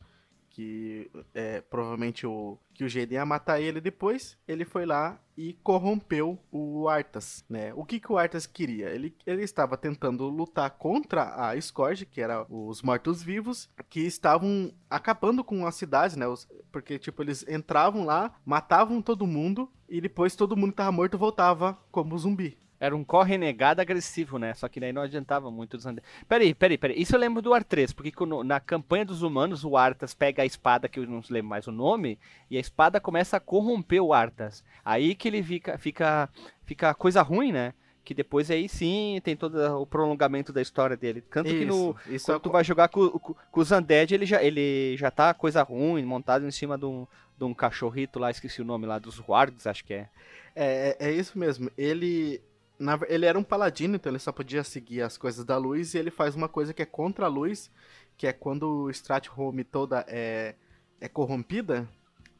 que é, provavelmente o que o Jaden ia matar ele depois, ele foi lá e corrompeu o Arthas, né? O que que o Arthas queria? Ele, ele estava tentando lutar contra a Scourge, que era os mortos-vivos, que estavam acabando com a cidade, né? Os- porque, tipo, eles entravam lá, matavam todo mundo, e depois todo mundo que tava morto voltava como zumbi. Era um correnegado agressivo, né? Só que daí não adiantava muito dos Undead. Peraí, peraí, peraí. Isso eu lembro do Ar3, porque quando- na campanha dos humanos, o Arthas pega a espada, que eu não lembro mais o nome, e a espada começa a corromper o Arthas. Aí que ele fica, fica, fica coisa ruim, né? Que depois aí sim tem todo o prolongamento da história dele. Tanto que no, Isso, isso quando tu vai jogar com, com, com os Undead, ele já, ele já tá coisa ruim, montado em cima de um, de um cachorrito lá, esqueci o nome lá, dos Wargs, acho que é. É, é, é isso mesmo. Ele. Na ele era um paladino, então ele só podia seguir as coisas da luz, e ele faz uma coisa que é contra a luz, que é quando o Stratholme toda é, é corrompida,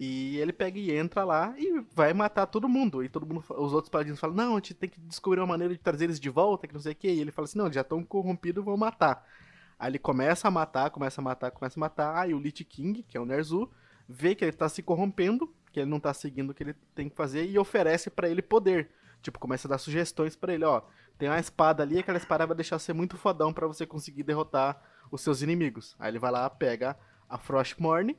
e ele pega e entra lá e vai matar todo mundo. E todo mundo, os outros paladinos falam, não, a gente tem que descobrir uma maneira de trazer eles de volta, que não sei o que. E ele fala assim, não, já estão corrompidos, vão matar. Aí ele começa a matar, começa a matar, começa a matar. Aí o Lich King, que é o Nerzu, vê que ele tá se corrompendo, que ele não tá seguindo o que ele tem que fazer e oferece pra ele poder. Tipo, começa a dar sugestões pra ele, ó, tem uma espada ali, aquela espada vai deixar você muito fodão pra você conseguir derrotar os seus inimigos. Aí ele vai lá, pega a Frostmourne,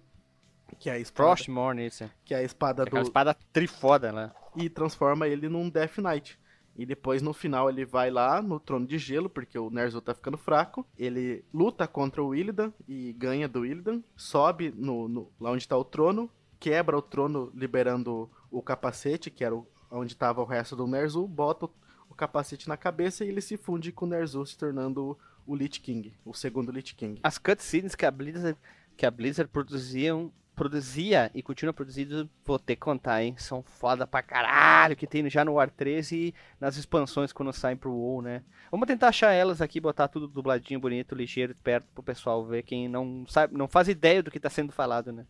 que é a espada, Frostmourne, isso. é. que é a espada Aquela do espada trifoda, né? e transforma ele num Death Knight. E depois no final ele vai lá no trono de gelo, porque o Ner'zhul tá ficando fraco. Ele luta contra o Illidan e ganha do Illidan. Sobe no, no- lá onde tá o trono, quebra o trono liberando o capacete, que era o, onde tava o resto do Ner'zhul, bota o, o capacete na cabeça e ele se funde com o Ner'zhul, se tornando o Lich King, o segundo Lich King. As cutscenes que a Blizzard, que a Blizzard produziam, produzia e continua produzindo, vou ter que contar, hein? São foda pra caralho, que tem já no War 13 e nas expansões quando saem pro WoW, né? Vamos tentar achar elas aqui, botar tudo dubladinho, bonito, ligeiro, perto pro pessoal ver quem não sabe, não faz ideia do que tá sendo falado, né?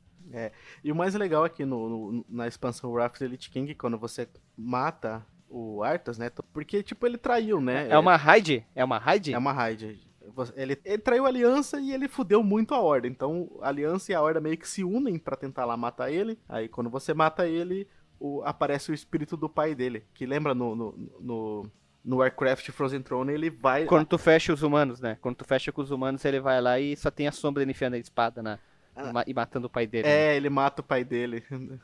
E o mais legal aqui no, no- na expansão Wrath of the Lich King, quando você mata o Arthas, né? Porque, tipo, ele traiu, né? É uma raid? É uma raid? É uma raid. Ele, ele traiu a aliança e ele fudeu muito a Horda. Então a aliança e a Horda meio que se unem pra tentar lá matar ele. Aí quando você mata ele, o- aparece o espírito do pai dele. Que lembra no, no, no, no Warcraft Frozen Throne, ele vai. Quando tu fecha os humanos, né? Quando tu fecha com os humanos, ele vai lá e só tem a sombra enfiando a espada na, Ah. e matando o pai dele. né? É, ele mata o pai dele. *laughs*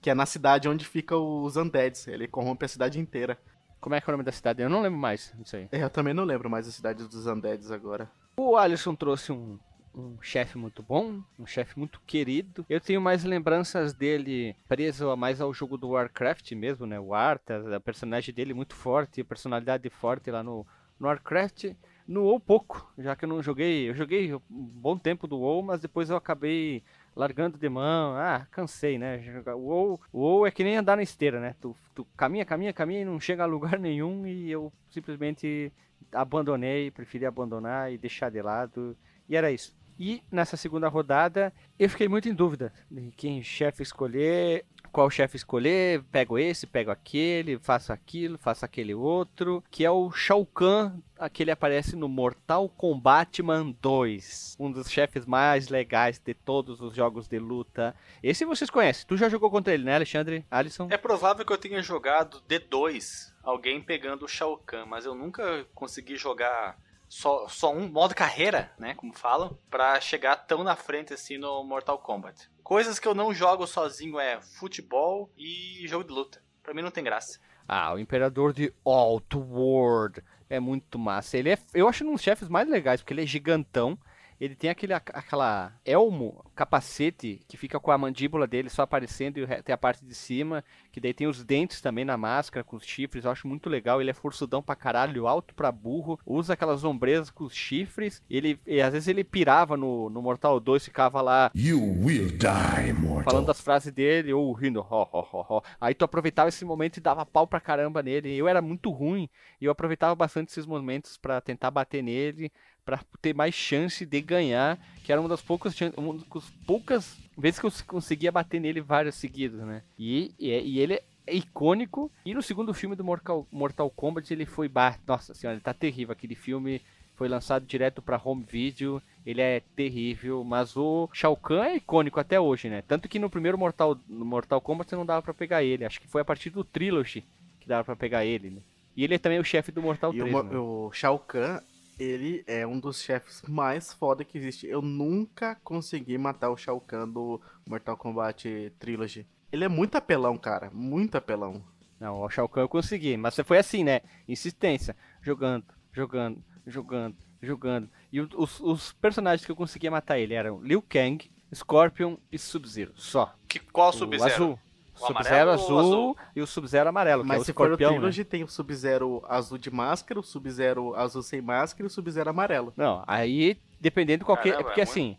Que é na cidade onde ficam os Undeads. Ele corrompe a cidade inteira. Como é que é o nome da cidade? Eu não lembro mais disso aí. É, Eu também não lembro mais a cidade dos Undeads agora. O Alisson trouxe um, um chefe muito bom, um chefe muito querido. Eu tenho mais lembranças dele preso mais ao jogo do Warcraft mesmo, né? O Arthas, a personagem dele muito forte, a personalidade forte lá no, no Warcraft. No WoW pouco, já que eu não joguei. Eu joguei um bom tempo do WoW, mas depois eu acabei largando de mão. Ah, cansei, né? O WoW, o WoW é que nem andar na esteira, né? Tu, tu caminha, caminha, caminha e não chega a lugar *laughs* nenhum e eu simplesmente abandonei, preferi abandonar e deixar de lado. E era isso. E nessa segunda rodada, eu fiquei muito em dúvida de quem chefe escolher. Qual chefe escolher, pego esse, pego aquele, faço aquilo, faço aquele outro, que é o Shao Kahn, aquele aparece no Mortal Kombat Man 2, um dos chefes mais legais de todos os jogos de luta. Esse vocês conhecem, tu já jogou contra ele, né, Alexandre? Alisson? É provável que eu tenha jogado D2, alguém pegando o Shao Kahn, mas eu nunca consegui jogar só, só um modo carreira, né, como falam, para chegar tão na frente assim no Mortal Kombat. Coisas que eu não jogo sozinho é futebol e jogo de luta. Pra mim não tem graça. Ah, o Imperador de Outworld é muito massa. Ele é, eu acho um dos chefes mais legais, porque ele é gigantão. Ele tem aquele aquela elmo, capacete que fica com a mandíbula dele só aparecendo e tem a parte de cima, que daí tem os dentes também na máscara com os chifres. Eu acho muito legal. Ele é forçudão pra caralho, alto pra burro, usa aquelas ombreiras com os chifres. Ele e às vezes ele pirava no, no Mortal 2, ficava lá You will die, mortal. falando as frases dele ou rindo, ho, ho, ho, ho. Aí tu aproveitava esse momento e dava pau pra caramba nele. Eu era muito ruim e eu aproveitava bastante esses momentos para tentar bater nele para ter mais chance de ganhar, que era uma das poucas, uma das poucas vezes que eu conseguia bater nele vários seguidos, né? E, e, e ele é icônico. E no segundo filme do Mortal, Mortal Kombat ele foi, bah, nossa senhora, ele tá terrível aquele filme. Foi lançado direto para home video, ele é terrível, mas o Shao Kahn é icônico até hoje, né? Tanto que no primeiro Mortal, no Mortal Kombat você não dava para pegar ele, acho que foi a partir do Trilogy que dava para pegar ele, né? E ele é também o chefe do Mortal E 3. o, né? o Shao Kahn, ele é um dos chefes mais foda que existe. Eu nunca consegui matar o Shao Kahn do Mortal Kombat Trilogy. Ele é muito apelão, cara. Muito apelão. Não, o Shao Kahn eu consegui, mas você foi assim, né? Insistência, jogando, jogando, jogando, jogando. E os, os personagens que eu conseguia matar ele eram Liu Kang, Scorpion e Sub-Zero, só. Que, qual O Sub-Zero? azul. Sub-Zero azul, azul? e o Sub-Zero amarelo, que é Mas o se for o escorpião, né? Trilogy, tem o Sub-Zero azul de máscara, o Sub-Zero azul sem máscara e o Sub-Zero amarelo. Não, aí dependendo de qualquer. Caramba, é porque é assim,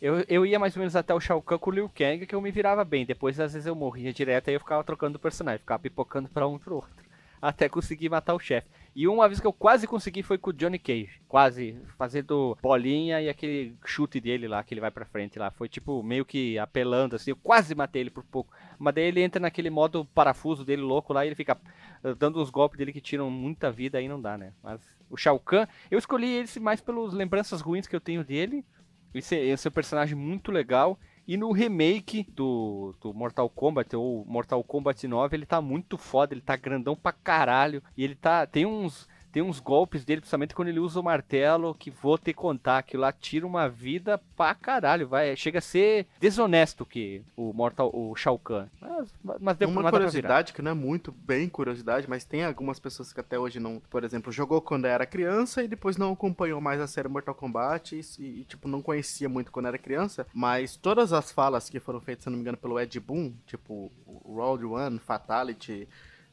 eu, eu ia mais ou menos até o Shao Kahn com o Liu Kang, que eu me virava bem. Depois, às vezes, eu morria direto, aí eu ficava trocando o personagem, ficava pipocando pra um e pro outro. *laughs* Até conseguir matar o chefe. E uma vez que eu quase consegui foi com o Johnny Cage. Quase, fazendo bolinha e aquele chute dele lá, que ele vai pra frente lá. Foi tipo, meio que apelando assim. Eu quase matei ele por pouco. Mas daí ele entra naquele modo parafuso dele louco lá e ele fica eh, dando os golpes dele que tiram muita vida, aí não dá, né? Mas o Shao Kahn, eu escolhi esse mais pelas lembranças ruins que eu tenho dele. Esse, esse é um personagem muito legal. E no remake do, do Mortal Kombat, ou Mortal Kombat 9, ele tá muito foda, ele tá grandão pra caralho. E ele tá. Tem uns. Tem uns golpes dele, principalmente quando ele usa o martelo, que vou te contar, que lá tira uma vida pra caralho. Vai, chega a ser desonesto que o Mortal, o Shao Kahn. Mas, mas deu Uma curiosidade, que não é muito bem curiosidade, mas tem algumas pessoas que até hoje não, por exemplo, jogou quando era criança e depois não acompanhou mais a série Mortal Kombat e, e, tipo, não conhecia muito quando era criança, mas todas as falas que foram feitas, se não me engano, pelo Ed Boon, tipo, Round One, Fatality,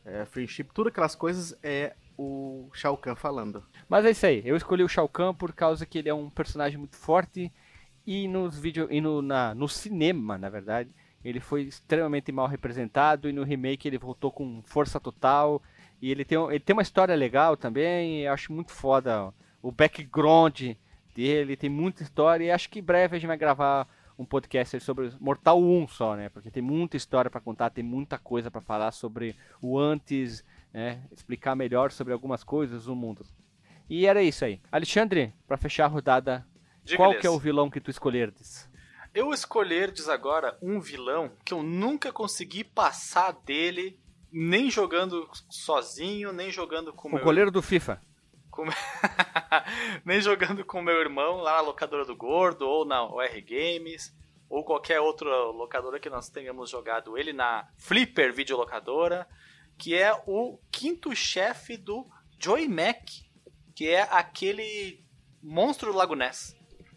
é, Friendship, tudo aquelas coisas é o Shao Kahn falando. Mas é isso aí. Eu escolhi o Shao Kahn por causa que ele é um personagem muito forte e nos vídeo e no, na, no cinema, na verdade, ele foi extremamente mal representado e no remake ele voltou com força total e ele tem, ele tem uma história legal também. acho muito foda o background dele, tem muita história e acho que em breve a gente vai gravar um podcast sobre Mortal 1 só, né? Porque tem muita história pra contar, tem muita coisa pra falar sobre o antes, né? Explicar melhor sobre algumas coisas do mundo. E era isso aí. Alexandre, pra fechar a rodada, Diga, qual que é o vilão que tu escolherdes? Eu escolherdes agora um vilão que eu nunca consegui passar dele, nem jogando sozinho, nem jogando com O meu goleiro do FIFA. com- *laughs* nem jogando com meu irmão lá na locadora do Gordo ou na OR Games ou qualquer outra locadora que nós tenhamos jogado ele na Flipper videolocadora, que é o quinto chefe do Joy Mac, que é aquele monstro do Lago Ness.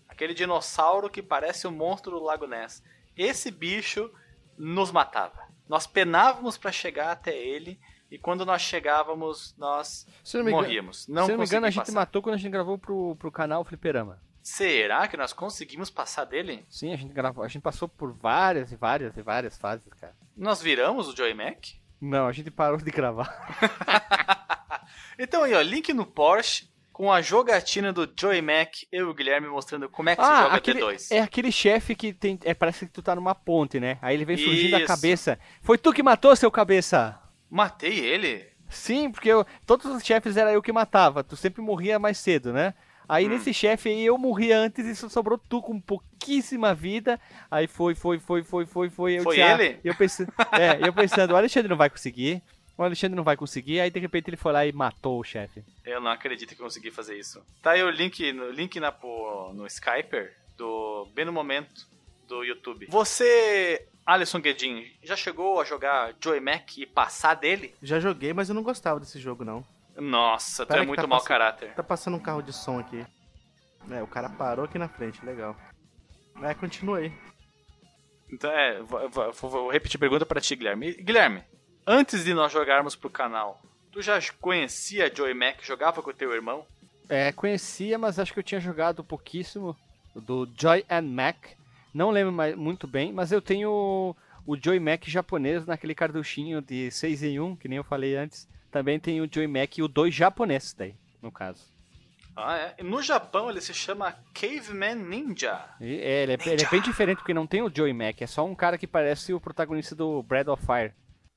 Aquele dinossauro que parece o monstro do Lago Ness. Esse bicho nos matava. Nós penávamos para chegar até ele e quando nós chegávamos, nós Se não me engano, morríamos. Não se não me engano a gente passar. matou quando a gente gravou pro, pro canal Fliperama. Será que nós conseguimos passar dele? Sim, a gente gravou, a gente passou por várias e várias e várias fases, cara. Nós viramos o Joy Mac? Não, a gente parou de gravar. *laughs* Então aí, ó, link no Porsche com a jogatina do Joey Mac, eu e o Guilherme mostrando como é que se Ah, joga aquele, D2. é aquele chefe que tem. É, parece que tu tá numa ponte, né? Aí ele vem surgindo Isso. cabeça. Foi tu que matou, seu cabeça! Matei ele? Sim, porque eu- todos os chefes era eu que matava. Tu sempre morria mais cedo, né? Aí Hum. nesse chefe aí eu morri antes e só sobrou tu com pouquíssima vida. Aí foi, foi, foi, foi, foi, foi. Eu Foi ah, ele? eu pensando, *laughs* é, eu pensando, o Alexandre não vai conseguir. O Alexandre não vai conseguir. Aí de repente ele foi lá e matou o chefe. Eu não acredito que eu consegui fazer isso. Tá aí o link, no link na, pô- no Skyper, do, bem no momento do YouTube. Você, Alisson Guedin, já chegou a jogar Joey Mac e passar dele? Já joguei, mas eu não gostava desse jogo, não. Nossa, tu é muito tá mau passando- caráter. Tá passando um carro de som aqui. É, o cara parou aqui na frente, legal. Vai, continua aí. Então, é, vou, vou- vou repetir a pergunta pra ti, Guilherme. Guilherme, antes de nós jogarmos pro canal, tu já conhecia Joey Mac, jogava com o teu irmão? É, conhecia, mas acho que eu tinha jogado pouquíssimo do Joy and Mac. Não lembro mais, muito bem, mas eu tenho o, o Joy Mac japonês naquele cartuchinho de 6 em 1, que nem eu falei antes. Também tem o Joy Mac e o 2 japonês daí, no caso. Ah, é. No Japão ele se chama Caveman Ninja. E, é, ele, é, ele é bem diferente porque não tem o Joy Mac, é só um cara que parece o protagonista do Breath of Fire.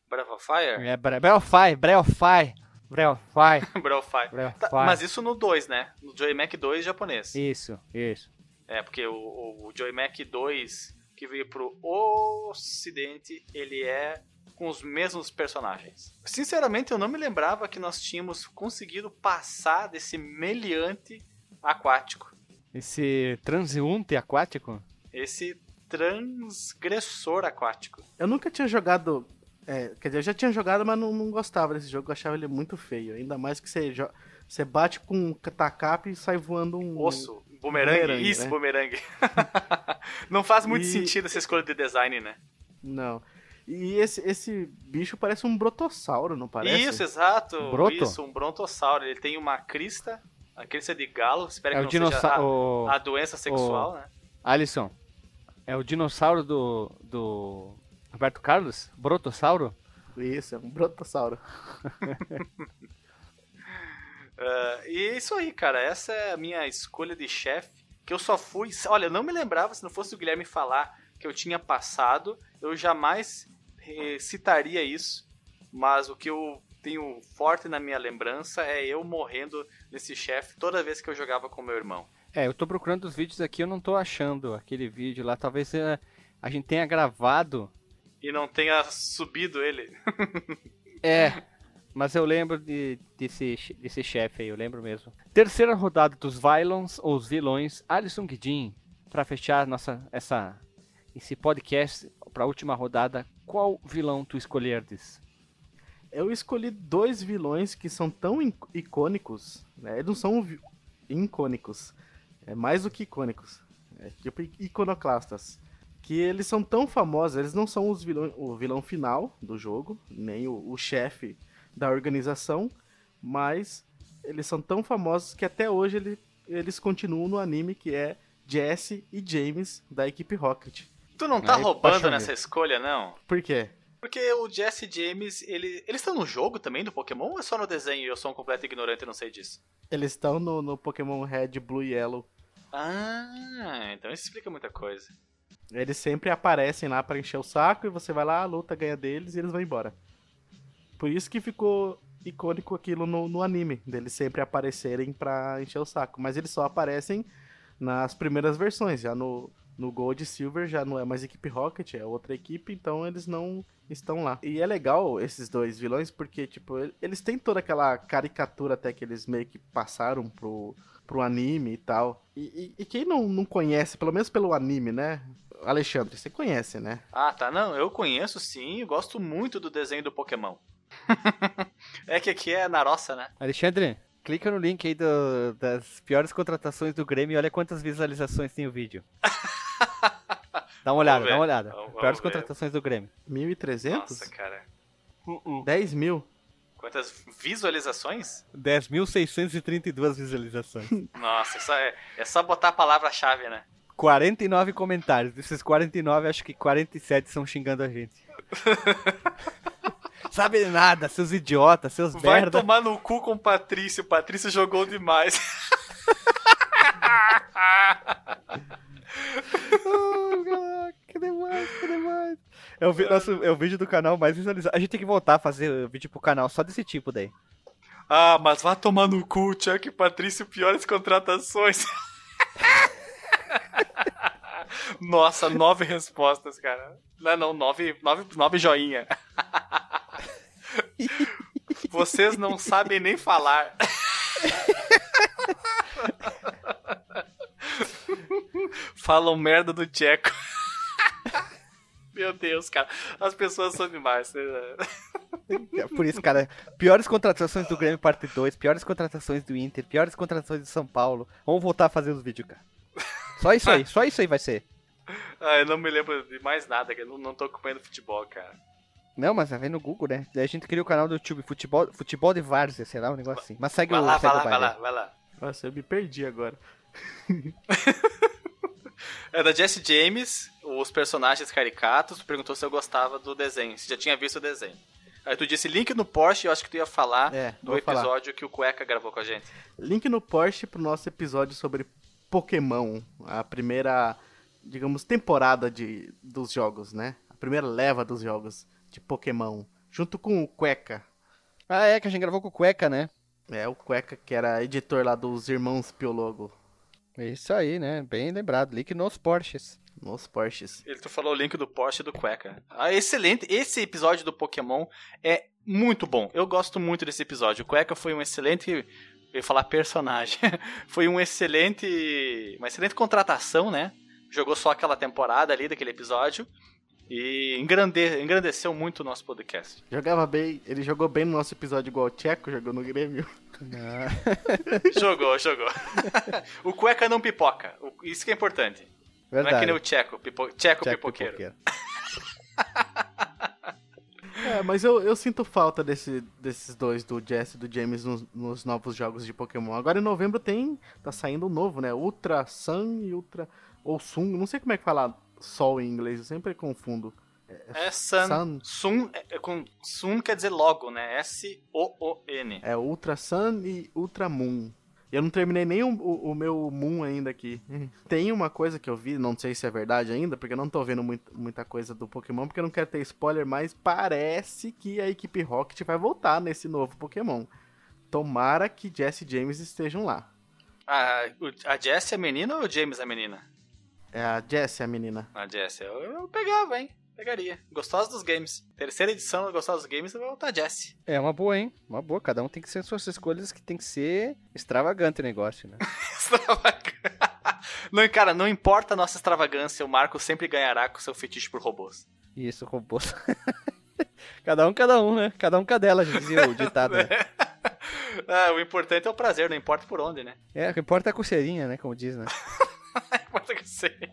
Breath of Fire? É, Bre- Breath of Fire, Breath of Fire, Breath of Fire, *laughs* Breath of Fire. Breath of Tá, mas isso no 2, né? No Joey Mac 2 japonês. Isso, isso. É, porque o, o, o Joey Mac 2, que veio pro ocidente, ele é com os mesmos personagens. Sinceramente, eu não me lembrava que nós tínhamos conseguido passar desse meliante aquático. Esse transeunte aquático. Esse transgressor aquático. Eu nunca tinha jogado. é, quer dizer, eu já tinha jogado, mas não, não gostava desse jogo. Eu achava ele muito feio. Ainda mais que você, você bate com um tacape e sai voando um. Osso, bumerangue, bumerangue, isso, né? bumerangue. *laughs* não faz muito E- sentido essa escolha de design, né? Não. E esse, esse bicho parece um brotossauro, não parece? Isso, exato. Broto? Isso, um brontossauro. Ele tem uma crista, a crista de galo. Espero É que o não seja dinossauro. a, a doença sexual, né? Alisson, é o dinossauro do, do Roberto Carlos? Brotossauro? Isso, é um brotossauro. Ah, *laughs* e é isso aí, cara. Essa é a minha escolha de chefe. Que eu só fui. Olha, eu não me lembrava, se não fosse o Guilherme falar que eu tinha passado, eu jamais citaria isso. Mas o que eu tenho forte na minha lembrança é eu morrendo nesse chefe toda vez que eu jogava com meu irmão. É, eu tô procurando os vídeos aqui, eu não tô achando aquele vídeo lá. Talvez é, a gente tenha gravado. E não tenha subido ele. *laughs* É, mas eu lembro de, desse, desse chefe aí, eu lembro mesmo. Terceira rodada dos Violons, ou os vilões, Alisson Guidin. Pra fechar nossa, essa, esse podcast, pra última rodada, qual vilão tu escolherdes? Eu escolhi dois vilões que são tão icônicos, né? Eles não são icônicos, é mais do que icônicos, é tipo iconoclastas. Que eles são tão famosos, eles não são os vilões, o vilão final do jogo, nem o, o chefe da organização, mas eles são tão famosos que até hoje ele- eles continuam no anime que é Jesse e James da equipe Rocket. Tu não tá Aí, roubando nessa escolha, não? Por quê? Porque o Jesse James, ele, eles estão no jogo também do Pokémon ou é só no desenho e eu sou um completo ignorante e não sei disso? Eles estão no, no Pokémon Red, Blue e Yellow. Ah, então isso explica muita coisa. Eles sempre aparecem lá pra encher o saco e você vai lá, luta, ganha deles e eles vão embora. Por isso que ficou icônico aquilo no, no anime, deles sempre aparecerem pra encher o saco. Mas eles só aparecem nas primeiras versões, já no, no Gold e Silver já não é mais equipe Rocket, é outra equipe, então eles não estão lá. E é legal esses dois vilões porque, tipo, el- eles têm toda aquela caricatura até que eles meio que passaram pro, pro anime e tal. E, e- e quem não, não conhece, pelo menos pelo anime, né? Alexandre, você conhece, né? Ah, tá. Não, eu conheço sim, eu gosto muito do desenho do Pokémon. *laughs* é que aqui é na roça, né? Alexandre, clica no link aí do- das piores contratações do Grêmio e olha quantas visualizações tem o vídeo. *laughs* Dá uma olhada, dá uma olhada. vamos- piores ver. contratações do Grêmio. 1.300? Nossa, cara. 10 mil? Quantas visualizações? 10.632 visualizações. *laughs* Nossa, é só, é, é só botar a palavra-chave, né? 49 comentários. Desses 49, acho que 47 são xingando a gente. *laughs* Sabe nada, seus idiotas, seus Vai merda. tomar no cu com o Patrício. O Patrício jogou demais. *laughs* Que demais, que demais. É o, nosso, é o vídeo do canal mais visualizado. A gente tem que voltar a fazer vídeo pro canal só desse tipo daí. ah, mas vai tomar no cu, Chuck e Patrício, piores contratações. *laughs* Nossa, nove respostas, cara. Não, não, nove, nove, nove joinha. *laughs* Vocês não sabem nem falar. *laughs* Falam merda do Tcheco. *laughs* Meu Deus, cara. As pessoas são demais. né? Por isso, cara, piores contratações do Grêmio parte 2, piores contratações do Inter, piores contratações do São Paulo. Vamos voltar a fazer os vídeos, cara. Só isso aí, só isso aí vai ser. Ah, eu não me lembro de mais nada, que eu não, não tô acompanhando futebol, cara. Não, mas vai no Google, né? Daí a gente cria o canal do YouTube, futebol, futebol de Várzea, sei lá, um negócio assim. Mas segue Vai o, lá, segue vai o lá, vai baile. lá, vai lá. Nossa, eu me perdi agora. *laughs* *laughs* É da Jesse James, os personagens caricatos, perguntou se eu gostava do desenho, se já tinha visto o desenho. Aí tu disse link no Porsche, eu acho que tu ia falar É, do vou falar. episódio que o Cueca gravou com a gente. Link no Porsche pro nosso episódio sobre Pokémon. A primeira, digamos, temporada de, dos jogos, né? A primeira leva dos jogos de Pokémon. Junto com o Cueca. Ah, é, que a gente gravou com o Cueca, né? É, o Cueca que era editor lá dos Irmãos Piologo. Isso aí, né? Bem lembrado. Link nos Porsches. Nos Porsches. Ele tu falou o link do Porsche e do Cueca. Ah, excelente. Esse episódio do Pokémon é muito bom. Eu gosto muito desse episódio. O Cueca foi um excelente. Eu ia falar personagem. *laughs* foi um excelente. Uma excelente contratação, né? Jogou só aquela temporada ali daquele episódio. E engrande... engrandeceu muito o nosso podcast. Jogava bem, ele jogou bem no nosso episódio igual o Tcheco jogou no Grêmio. *laughs* *laughs* jogou, jogou. o Cueca não pipoca. Isso que é importante. Não é Verdade. que nem o Tcheco. Pipo... Tcheco, Jack pipoqueiro. Pipoqueiro. É, mas eu, eu sinto falta desse, desses dois, do Jesse e do James, nos, nos novos jogos de Pokémon. Agora em novembro tem. Tá saindo um novo, né? Ultra Sun e Ultra. Ou Sun, não sei como é que fala Sol em inglês, eu sempre confundo. É Sun. Sun. Sun, é, é com, Sun quer dizer logo, né? S-O-O-N. É Ultra Sun e Ultra Moon. Eu não terminei nem o, o- o meu Moon ainda aqui. *laughs* Tem uma coisa que eu vi, não sei se é verdade ainda, porque eu não tô vendo muito- muita coisa do Pokémon, porque eu não quero ter spoiler, mas parece que a equipe Rocket vai voltar nesse novo Pokémon. Tomara que Jesse e James estejam lá. O- a Jessie é a menina ou o James é a menina? É a Jessie, a menina. A Jessie, eu, eu pegava, hein? Pegaria. Gostosa dos games. Terceira edição do Gostosa dos Games vai voltar a Jessie. É uma boa, hein? Uma boa. Cada um tem que ser suas escolhas que tem que ser extravagante o negócio, né? *laughs* não, cara, não importa a nossa extravagância, o Marco sempre ganhará com seu fetiche por robôs. Isso, robôs. *laughs* cada um, cada um, né? Cada um cadela, dizia o ditado. Né? Ah, *laughs* o importante é o prazer, não importa por onde, né? É, o que importa é a coceirinha, né? Como diz, né? *laughs* Que seja.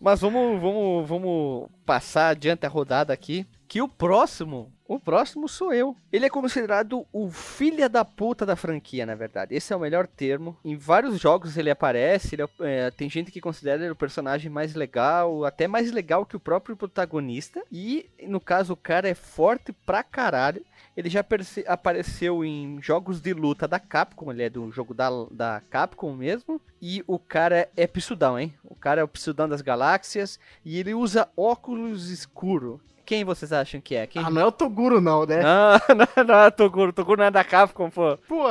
Mas vamos, vamos, vamos passar adiante a rodada aqui. Que o próximo, o próximo sou eu. Ele é considerado o filha da puta da franquia, na verdade. Esse é o melhor termo. Em vários jogos ele aparece. ele é é, tem gente que considera ele o personagem mais legal, até mais legal que o próprio protagonista. E no caso o cara é forte pra caralho. Ele já apareceu em jogos de luta da Capcom, ele é do jogo da, da Capcom mesmo. E o cara é psudão, hein? O cara é o psudão das galáxias e ele usa óculos escuro. Quem vocês acham que é? Quem? Ah, não é o Toguro não, né? *laughs* Não, *laughs* não, não é Toguro. Toguro não é da Capcom, pô. Pô,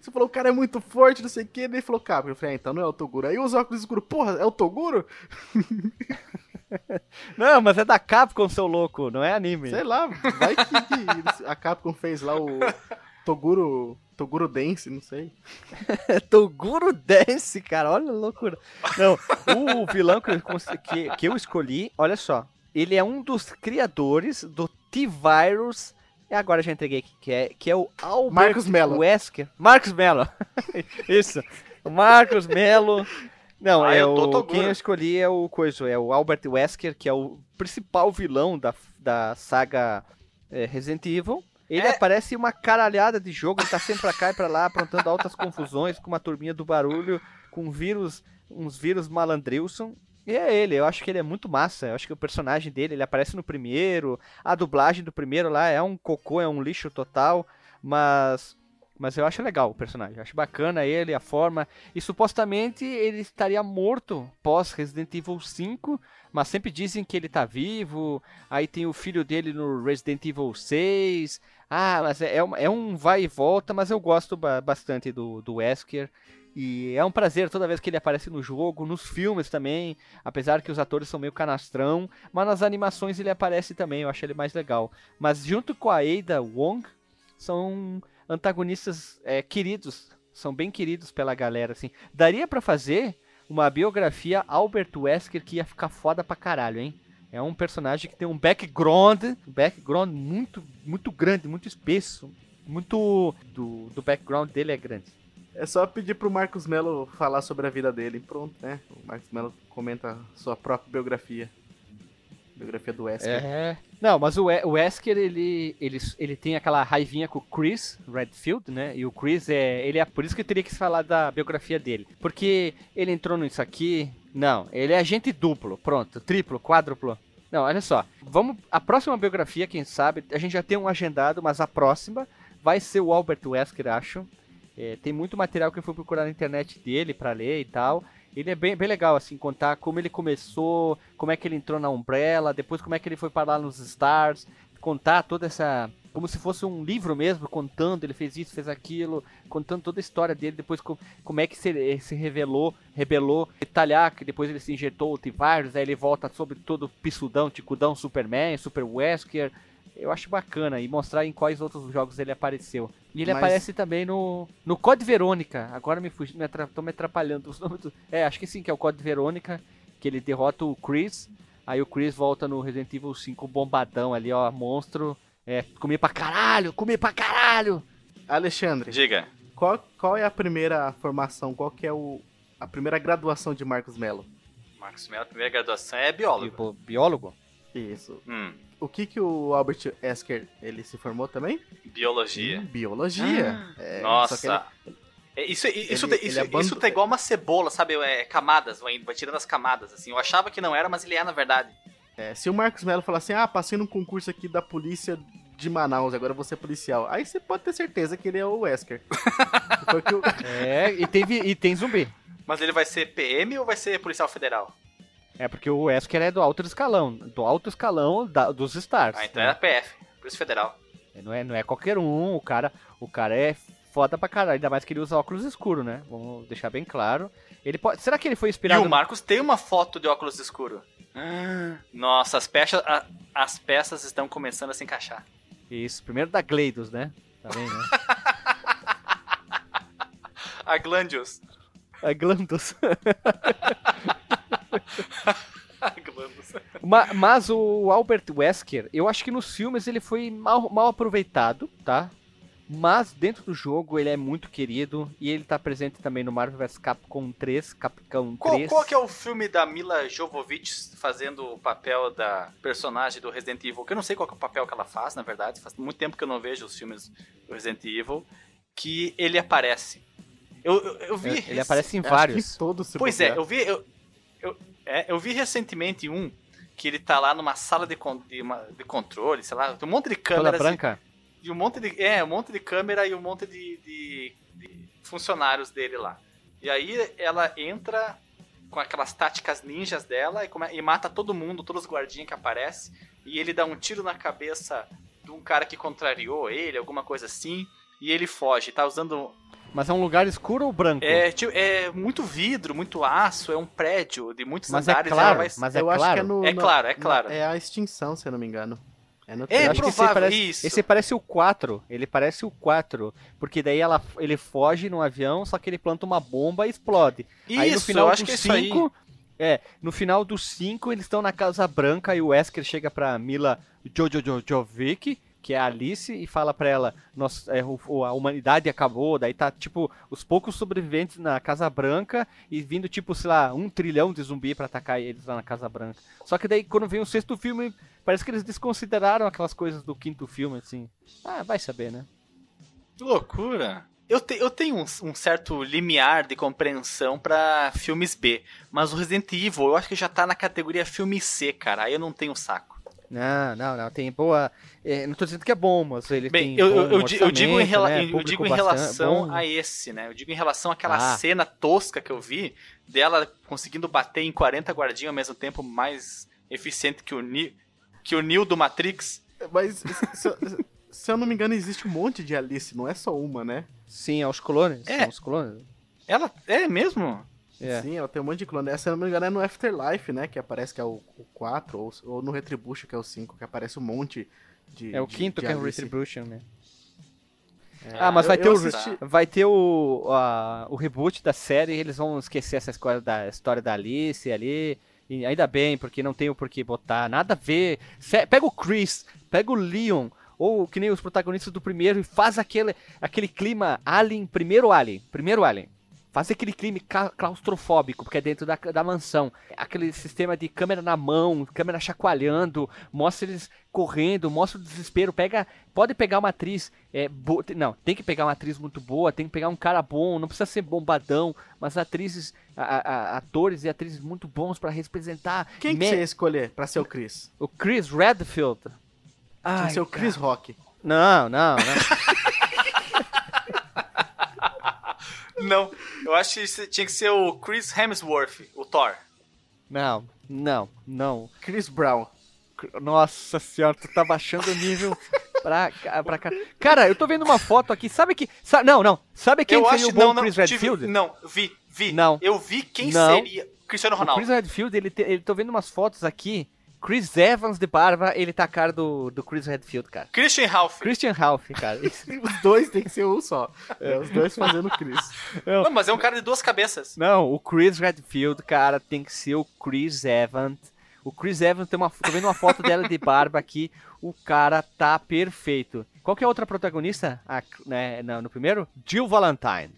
você falou o cara é muito forte, não sei o que, ele falou Capcom. Eu falei, ah, então não é o Toguro. Aí os óculos escuros, porra, é o Toguro? *laughs* Não, mas é da Capcom, seu louco. Não é anime. Sei lá, vai que, a Capcom fez lá o Toguro, Toguro Dance, não sei. *laughs* Toguro Dance, cara. Olha a loucura. Não, o vilão que eu, que, que eu escolhi, olha só. Ele é um dos criadores do T-Virus. E agora já entreguei aqui, que é, que é o Albert Marcos Mello. Wesker. Marcos Mello. *laughs* Isso. Marcos Mello. Não, Ah, é eu tô o, Toguro. quem eu escolhi é o coisa, é o Albert Wesker, que é o principal vilão da, da saga é, Resident Evil. Ele É. aparece em uma caralhada de jogo, ele tá sempre pra cá e pra lá, aprontando altas confusões com uma turminha do barulho, com vírus, uns vírus malandrilson. E é ele, eu acho que ele é muito massa. Eu acho que o personagem dele, ele aparece no primeiro. A dublagem do primeiro lá é um cocô, é um lixo total. Mas. Mas eu acho legal o personagem. Eu acho bacana ele, a forma. E supostamente ele estaria morto pós Resident Evil 5. Mas sempre dizem que ele tá vivo. Aí tem o filho dele no Resident Evil 6. Ah, mas é, é um- é um vai e volta, mas eu gosto ba- bastante do, do Wesker. E é um prazer toda vez que ele aparece no jogo, nos filmes também, apesar que os atores são meio canastrão, mas nas animações ele aparece também, eu acho ele mais legal. Mas junto com a Ada Wong, são antagonistas é, queridos, são bem queridos pela galera, assim. Daria pra fazer uma biografia Albert Wesker que ia ficar foda pra caralho, hein? É um personagem que tem um background, um background muito, muito grande, muito espesso, muito do, do background dele é grande. É só pedir pro Marcos Melo falar sobre a vida dele. Pronto, né? O Marcos Melo comenta sua própria biografia. Biografia do Wesker. É. Não, mas o, We- o Wesker, ele, ele, ele tem aquela raivinha com o Chris Redfield, né? E o Chris é. Ele é por isso que eu teria que falar da biografia dele. Porque ele entrou nisso aqui. Não, ele é agente duplo, pronto, triplo, quádruplo. Não, olha só. Vamos. A próxima biografia, quem sabe, a gente já tem um agendado, mas a próxima vai ser o Albert Wesker, acho. É, tem muito material que eu fui procurar na internet dele pra ler e tal. Ele é bem, bem legal, assim, contar como ele começou, como é que ele entrou na Umbrella, depois como é que ele foi parar nos Stars, contar toda essa. Como se fosse um livro mesmo, contando, ele fez isso, fez aquilo, contando toda a história dele, depois co- como é que se, ele se revelou, rebelou, detalhar que depois ele se injetou o T-Virus, aí ele volta sobre todo pisudão, ticudão, Superman, Super Wesker. Eu acho bacana e mostrar em quais outros jogos ele apareceu. E ele Mas- aparece também no, no Code Verônica. Agora me fugi, me atra- tô me atrapalhando os *laughs* nomes do... É, acho que sim, que é o Code Verônica, que ele derrota o Chris. Aí o Chris volta no Resident Evil 5 bombadão ali, ó, monstro. É, comer pra caralho, comer pra caralho. Alexandre, Diga. qual, qual é a primeira formação? Qual que é o, a primeira graduação de Marcos Melo? Marcos Mello, primeira graduação é biólogo. Tipo, biólogo? Isso. Hum, O que que o Albert Wesker, ele se formou também? biologia. Em biologia. É, Nossa. só que ele- É, Isso, isso, Ele- isso, ele isso, abandonou- tá igual uma cebola, sabe? É, camadas, vai, vai tirando as camadas, assim. Eu achava que não era, mas ele é na verdade. é, se o Marcos Melo falar assim, ah, passei num concurso aqui da polícia de Manaus, agora eu vou ser policial. Aí você pode ter certeza que ele é o Wesker. *laughs* O- É, e tem, vi- e tem zumbi. Mas ele vai ser PM ou vai ser policial federal? É porque o Wesker é do alto escalão, do alto escalão da- dos Stars. Ah, então né? é PF, Polícia Federal. Não é, não é qualquer um, o cara, o cara é foda pra caralho, ainda mais que ele usa óculos escuros, né? Vamos deixar bem claro. Ele pode, será que ele foi E inspirado o Marcos tem uma foto de óculos escuro. Nossa, as peças, a- as peças estão começando a se encaixar. Isso, primeiro da Gleidos, né? Tá bem, né? *laughs* A Glandius. A Glandos. *laughs* A Glandius. Ma- mas o Albert Wesker, eu acho que nos filmes ele foi mal, mal aproveitado, tá? Mas dentro do jogo ele é muito querido e ele tá presente também no Marvel vs Capcom 3, Capcom 3. Qual, qual que é o filme da Mila Jovovich fazendo o papel da personagem do Resident Evil? Que eu não sei qual que é o papel que ela faz, na verdade. Faz muito tempo que eu não vejo os filmes do Resident Evil. Que ele aparece. Eu, eu, eu vi. Ele rec- aparece em vários. todos Pois é, eu vi. Eu, eu, é, eu vi recentemente um que ele tá lá numa sala de, con- de, uma- de controle, sei lá, tem um monte de Toda câmeras. branca? E um monte de. É, um monte de câmera e um monte de, de- de funcionários dele lá. E aí ela entra com aquelas táticas ninjas dela e, come- e mata todo mundo, todos os guardinhas que aparecem. E ele dá um tiro na cabeça de um cara que contrariou ele, alguma coisa assim. E ele foge, tá usando. Mas é um lugar escuro ou branco? É, tipo, é muito vidro, muito aço, é um prédio de muitos mas é andares. claro, ela vai... mas é eu acho claro. que é no. É no- claro, é claro. É a extinção, se eu não me engano. É no É, acho que esse provável, parece, isso. esse parece o 4. Ele parece o 4. Porque daí ela, ele foge num avião, só que ele planta uma bomba e explode. Isso, aí no final eu acho do que é isso aí. 5. É, no final dos 5 eles estão na Casa Branca e o Wesker chega pra Mila Jojojovic, que é a Alice, e fala pra ela: Nossa, é, o- a humanidade acabou. Daí tá, tipo, os poucos sobreviventes na Casa Branca e vindo, tipo, sei lá, um trilhão de zumbi pra atacar eles lá na Casa Branca. Só que daí, quando vem o sexto filme, parece que eles desconsideraram aquelas coisas do quinto filme, assim. Ah, vai saber, né? Que loucura. Eu, te- eu tenho um, um certo limiar de compreensão pra filmes B, mas o Resident Evil eu acho que já tá na categoria filme C, cara. Aí eu não tenho saco. Não, não, não. Tem boa. é, não tô dizendo que é bom, mas ele Bem, tem. eu, bom eu, eu di- eu digo em, rela- né, eu digo em relação bom. a esse, né? Eu digo em relação àquela Ah. cena tosca que eu vi dela conseguindo bater em 40 guardinhas ao mesmo tempo mais eficiente que o, Ni que o Neo do Matrix. Mas, se, eu- se eu não me engano, existe um monte de Alice, não é só uma, né? Sim, aos clones. É. São os clones. Ela é mesmo? É. Sim, ela tem um monte de clone. Essa, se eu não me engano, é no Afterlife, né? Que aparece que é o, o 4, ou, ou no Retribution, que é o 5, que aparece um monte de. É o de- quinto de que é o. Retribution, né? É, Ah, mas eu- vai eu ter, o, assisti- vai ter o, a- o reboot da série e eles vão esquecer essa história da, história da Alice ali. E ainda bem, porque não tem o porquê botar. Nada a ver. Pega o Chris, pega o Leon, ou que nem os protagonistas do primeiro, e faz aquele, aquele clima Alien, primeiro Alien, primeiro Alien. Faz aquele ca- claustrofóbico, porque é dentro da, da mansão. Aquele sistema de câmera na mão, câmera chacoalhando, mostra eles correndo, mostra o desespero. Pega, pode pegar uma atriz, é, bo- não, tem que pegar uma atriz muito boa, tem que pegar um cara bom, não precisa ser bombadão, mas atrizes, a- a- atores e atrizes muito bons pra representar. Quem que você ia escolher pra ser o Chris? O Chris Redfield. Que ser o Chris Rock. Não, não, não. *laughs* Não. Eu acho que tinha que ser o Chris Hemsworth, o Thor. Não, não, não. Chris Brown. Nossa senhora, tu tá baixando o nível pra, pra cá. Cara, eu tô vendo uma foto aqui, sabe que. sa- não, não. Sabe quem eu seria acho o bom não, não, Chris tive- Redfield? não, vi, vi. Não. Eu vi quem Não. seria Cristiano O Ronaldo. Chris Redfield, ele, te, ele tô vendo umas fotos aqui. Chris Evans de barba, ele tá a cara do, do Chris Redfield, cara. Christian Ralph. Christian Ralph, cara. *laughs* Os dois tem que ser um só. É, os dois fazendo Chris. Não, mas é um cara de duas cabeças. Não, o Chris Redfield, cara, tem que ser o Chris Evans. O Chris Evans tem uma. Tô vendo uma foto dela de barba aqui. O cara tá perfeito. Qual que é a outra protagonista? Ah, né, não, no primeiro? Jill Valentine.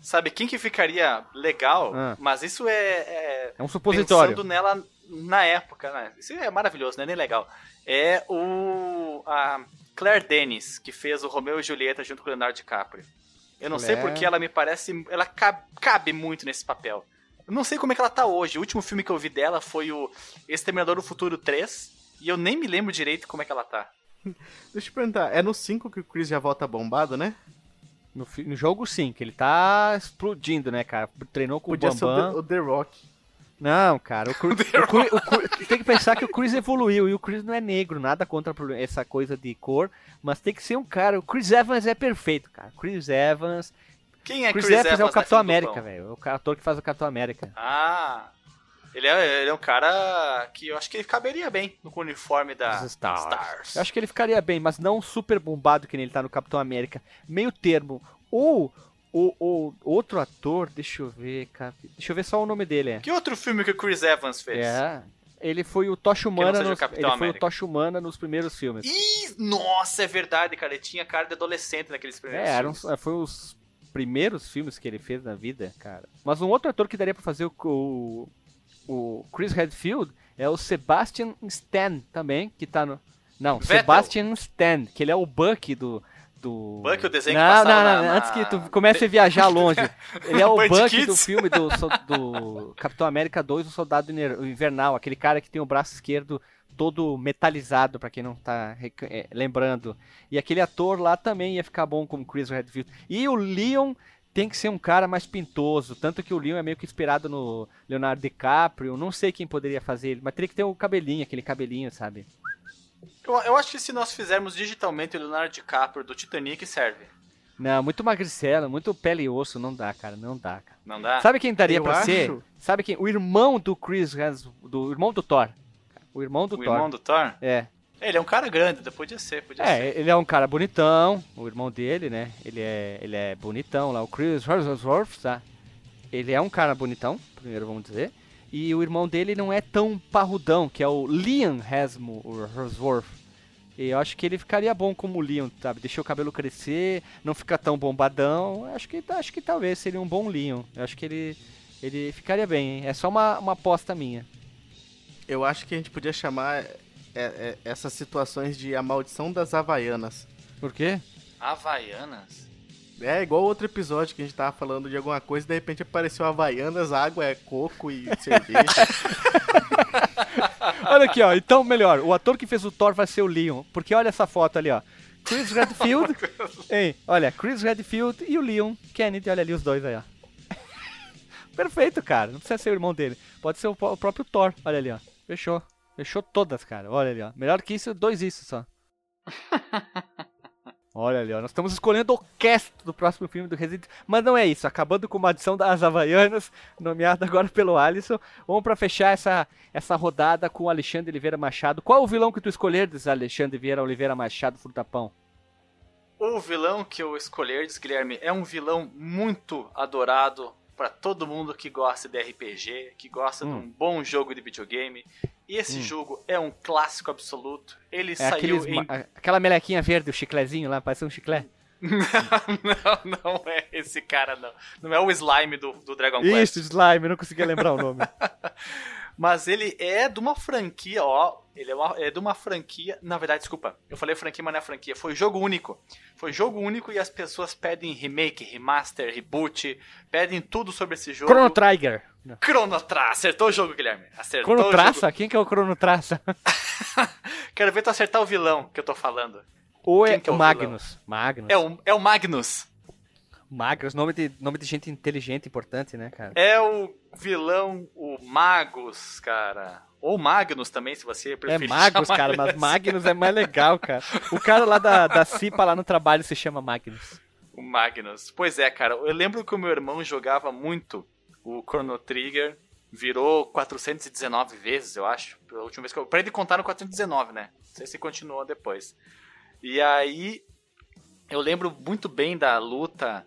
Sabe quem que ficaria legal? Ah. Mas isso é, é É um supositório. pensando nela na época, né? Isso é maravilhoso, não é nem legal. É o a Claire Denis que fez o Romeu e Julieta junto com o Leonardo DiCaprio. Eu não sei Claire. porque ela me parece, ela cabe, cabe muito nesse papel. Eu não sei como é que ela tá hoje. O último filme que eu vi dela foi o Exterminador do Futuro 3 e eu nem me lembro direito como é que ela tá. *laughs* Deixa eu perguntar, é no 5 que o Chris já volta bombado, né? No, no jogo sim, que ele tá explodindo, né, cara? Treinou com Podia o ser o Bambam. The, o The Rock. Não, cara, o Chris, *laughs* o o tem que pensar que o Chris evoluiu e o Chris não é negro, nada contra essa coisa de cor, mas tem que ser um cara. O Chris Evans é perfeito, cara. Chris Evans. Quem é Chris, Chris, Evans, é o Capitão América, velho. É o ator que faz o Capitão América. Ah, ele é, ele é um cara que eu acho que ele caberia bem no uniforme da Stars. Stars. Eu acho que ele ficaria bem, mas não super bombado que nem ele tá no Capitão América. Meio termo. Ou o, o outro ator, deixa eu ver, cara. Deixa eu ver só o nome dele. É. Que outro filme que o Chris Evans fez? É. Ele foi o Tocha Humana o nos, ele foi o América. Tocha Humana nos primeiros filmes. Ih, nossa, é verdade, cara. Ele tinha cara de adolescente naqueles primeiros É, eram, filmes. foi os primeiros filmes que ele fez na vida, cara. Mas um outro ator que daria pra fazer o, o, o Chris Redfield é o Sebastian Stan também, que tá no. Não, Vettel. Sebastian Stan, que ele é o Buck do. Do... Buck, o desenho que não, passava não, não, na- antes que tu comece a *laughs* viajar longe. Ele é o Buck Kids. do filme do, do Capitão América 2, o Soldado Invernal, aquele cara que tem o braço esquerdo todo metalizado, pra quem não tá é, lembrando. E aquele ator lá também ia ficar bom como Chris Redfield. E o Leon tem que ser um cara mais pintoso, tanto que o Leon é meio que inspirado no Leonardo DiCaprio, não sei quem poderia fazer ele, mas teria que ter o cabelinho, aquele cabelinho, sabe? Eu, eu acho que se nós fizermos digitalmente o Leonardo DiCaprio do Titanic, serve. Não, muito magricela, muito pele e osso, não dá, cara, não dá, cara. Não dá? Sabe quem daria Eu pra ser? acho- Sabe quem? O irmão do Chris, do irmão do Thor. O irmão do o Thor. irmão do Thor? É. Ele é um cara grande, podia ser, podia ser. É, ele é um cara bonitão, o irmão dele, né? Ele é, ele é bonitão lá, o Chris Hemsworth, tá? Ele é um cara bonitão, primeiro vamos dizer. E o irmão dele não é tão parrudão, que é o Liam Hemsmo- o Hemsworth. E eu acho que ele ficaria bom como o Liam, sabe? Deixa o cabelo crescer, não fica tão bombadão. Eu Acho que, acho que talvez seria um bom Liam. Eu acho que ele, ele ficaria bem, hein? É só uma, uma aposta minha. Eu acho que a gente podia chamar é, é, essas situações de a maldição das Havaianas. Por quê? Havaianas? É igual outro episódio que a gente tava falando de alguma coisa e de repente apareceu Havaianas, água, é coco e *laughs* cerveja. Olha aqui, ó. Então, melhor, o ator que fez o Thor vai ser o Leon. Porque olha essa foto ali, ó. Chris Redfield. *laughs* Ei, olha, Chris Redfield e o Leon Kennedy. Olha ali os dois aí, ó. *laughs* Perfeito, cara. Não precisa ser o irmão dele. Pode ser o, o próprio Thor. Olha ali, ó. Fechou. Fechou todas, cara. Olha ali, ó. Melhor que isso, dois isso só. Olha ali, ó. Nós estamos escolhendo o cast do próximo filme do Resident Mas não é isso. Acabando com uma adição das Havaianas, nomeada agora pelo Alisson. Vamos para fechar essa, essa rodada com o Alexandre Oliveira Machado. Qual o vilão que tu escolheres, Alexandre Vieira Oliveira Machado Frutapão? O vilão que eu escolheres, Guilherme, é um vilão muito adorado para todo mundo que gosta de RPG, que gosta hum. de um bom jogo de videogame. E esse hum. jogo é um clássico absoluto. Ele é saiu em... Aquela melequinha verde, o chiclezinho lá, parece um chiclete. *laughs* não, não é esse cara, não. Não é o slime do, do Dragon Quest. Isso, slime, não conseguia lembrar o nome. *laughs* Mas ele é de uma franquia, ó. Ele é, uma, é, de uma franquia. Na verdade, desculpa. Eu falei franquia, mas não é franquia. Foi jogo único. Foi jogo único e as pessoas pedem remake, remaster, reboot. Pedem tudo sobre esse jogo. Chrono Trigger. Chrono Trigger. Acertou o jogo, Guilherme. Acertou Chrono Traça? Quem que é o Chrono Traça? *laughs* Quero ver tu acertar o vilão que eu tô falando. Ou é, é o Magnus. Magnus. É o, é o Magnus. Magnus, nome de, nome de gente inteligente, importante, né, cara? É o vilão, o Magus, cara. Ou Magnus também, se você preferir. É Magus, *laughs* cara, mas Magnus é mais legal, cara. O cara lá da, da CIPA lá no trabalho se chama Magnus. O Magnus. Pois é, cara. Eu lembro que o meu irmão jogava muito o Chrono Trigger. Virou 419 vezes, eu acho. Pela última vez que eu. Pra ele contar no 419, né? Não sei se continuou depois. E aí. Eu lembro muito bem da luta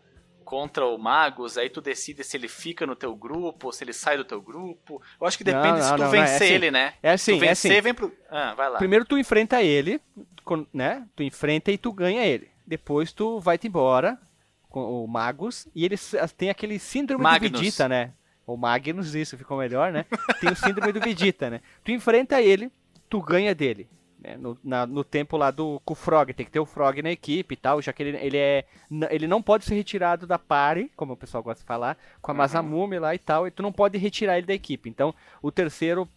contra o Magus, aí tu decide se ele fica no teu grupo ou se ele sai do teu grupo. Eu acho que depende não, não, se tu não, vencer é assim, ele, né? É assim, tu vencer, é assim. vem pro. Ah, vai lá. Primeiro tu enfrenta ele, né? Tu enfrenta e tu ganha ele. Depois tu vai-te embora com o Magus e ele tem aquele síndrome Magnus. do Vegeta, né? O Magnus, isso ficou melhor, né? Tem o síndrome do Vegeta, né? Tu enfrenta ele, tu ganha dele. Né? No, na, no tempo lá do com o Frog, tem que ter o Frog na equipe e tal, já que ele, ele é. Ele não pode ser retirado da party, como o pessoal gosta de falar, com a uhum. Masamune lá e tal, e tu não pode retirar ele da equipe. Então, o terceiro.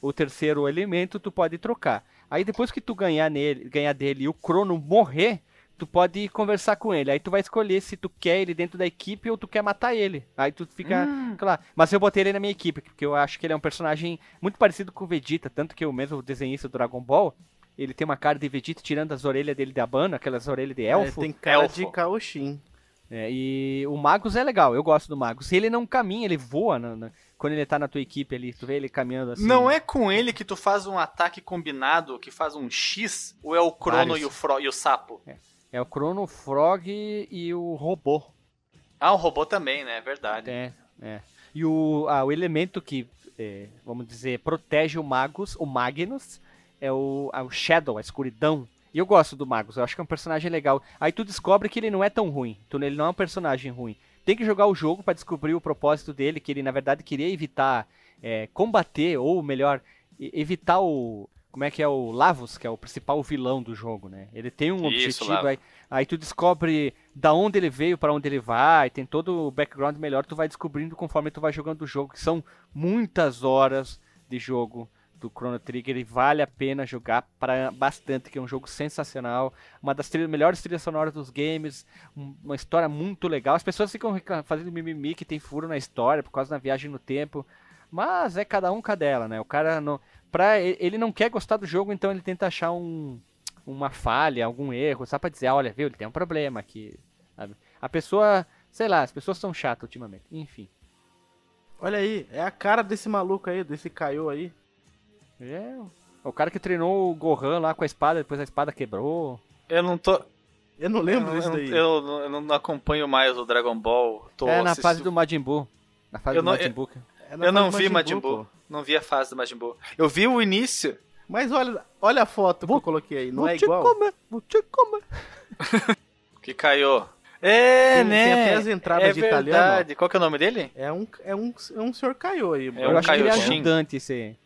O terceiro elemento tu pode trocar. Aí depois que tu ganhar nele, ganhar dele e o Crono morrer, tu pode conversar com ele. Aí tu vai escolher se tu quer ele dentro da equipe ou tu quer matar ele. Aí tu fica. Hum. Claro. Mas eu botei ele na minha equipe, porque eu acho que ele é um personagem muito parecido com o Vegeta, tanto que o mesmo desenhista do Dragon Ball, ele tem uma cara de Vegeta tirando as orelhas dele de Abano, aquelas orelhas de elfo. É, tem cara elfo. de Kaoshin. É, e o Magus é legal, eu gosto do Magus. Ele não caminha, ele voa na, na, quando ele tá na tua equipe ali, tu vê ele caminhando assim. Não é com ele que tu faz um ataque combinado, que faz um X, ou é o Crono e o, Fro e o Sapo? É. é o Crono, o Frog e o robô. Ah, o robô também, né? É verdade. É, é. E o, ah, o elemento que, é, vamos dizer, protege o Magus, o Magnus, é o, é o Shadow, a escuridão. E eu gosto do Magus, eu acho que é um personagem legal. Aí tu descobre que ele não é tão ruim, ele não é um personagem ruim. Tem que jogar o jogo para descobrir o propósito dele, que ele na verdade queria evitar é, combater, ou melhor, evitar o. Como é que é o Lavos, que é o principal vilão do jogo, né? Ele tem um Isso, objetivo, aí, aí, tu descobre da onde ele veio, para onde ele vai, tem todo o background melhor, tu vai descobrindo conforme tu vai jogando o jogo, que são muitas horas de jogo do Chrono Trigger e vale a pena jogar para bastante, que é um jogo sensacional, uma das trilhas, melhores trilhas sonoras dos games, uma história muito legal. As pessoas ficam fazendo mimimi que tem furo na história por causa da viagem no tempo, mas é cada um cadela, né? O cara não, pra, ele não quer gostar do jogo, então ele tenta achar um, uma falha, algum erro, só para dizer, olha, viu, ele tem um problema aqui. Sabe? A pessoa, sei lá, as pessoas são chatas ultimamente. Enfim. Olha aí, é a cara desse maluco aí, desse Caio aí. É. O cara que treinou o Gohan lá com a espada, depois a espada quebrou. Eu não tô. Eu não lembro disso daí. Eu, eu, não acompanho mais o Dragon Ball. Tô é na fase do Majin Buu. Na fase eu do não, Majin Buu. É eu não vi Majin Buu. Não vi a fase do Majin Buu. Eu vi o início. Mas olha, olha a foto vou, que eu coloquei aí. Não é igual? Comer, vou te comer. *laughs* que caiu. É, tem, né? Tem até as entradas é de verdade. italiano. Qual que é o nome dele? É um, é um, é um senhor Caio aí. É eu acho que ele é ajudante esse aí.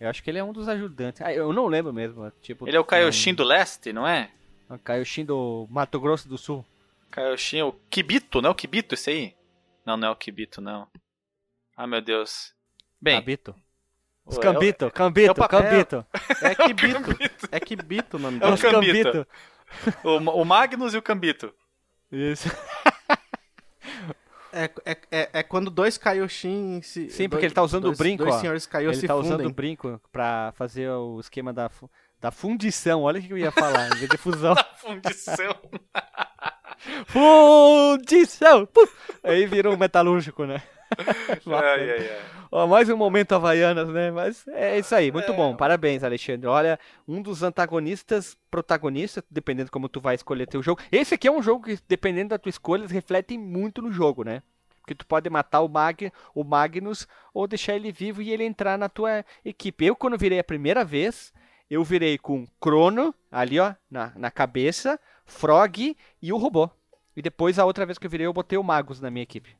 Eu acho que ele é um dos ajudantes. Ah, eu não lembro mesmo. Tipo, ele é o Kaioshin do leste, não é? O Kaioshin do Mato Grosso do Sul. Kaioshin, o Kibito, não é o Kibito esse aí? Não, não é o Kibito, não. Ah, meu Deus. Bem. Os o- Cambito, é o Cambito, papel. Cambito. É Kibito. é Kibito o nome É o. Cambito. o, o Magnus e o Cambito. Isso. *laughs* É, é, é, é quando dois Kaioshin se. Sim, porque dois- ele tá usando o dois- brinco, Dois ó. senhores Kaiô Ele se tá usando fundem. o brinco pra fazer o esquema da, da fundição. Olha o que eu ia falar, em vez de fusão. *laughs* Fundição. *laughs* fundição! Puf! Aí virou um metalúrgico, né? *laughs* ai, ai, ai. Ó, mais um momento Havaianas, né? Mas é isso aí, muito bom. Parabéns, Alexandre. Olha, um dos antagonistas, protagonistas, dependendo como tu vai escolher teu jogo. Esse aqui é um jogo que, dependendo da tua escolha, eles refletem muito no jogo, né? Porque tu pode matar o, Mag, o Magnus ou deixar ele vivo e ele entrar na tua equipe. Eu, quando virei a primeira vez, eu virei com Crono, ali ó, na, na cabeça, Frog e o robô. E depois, a outra vez que eu virei, eu botei o Magus na minha equipe.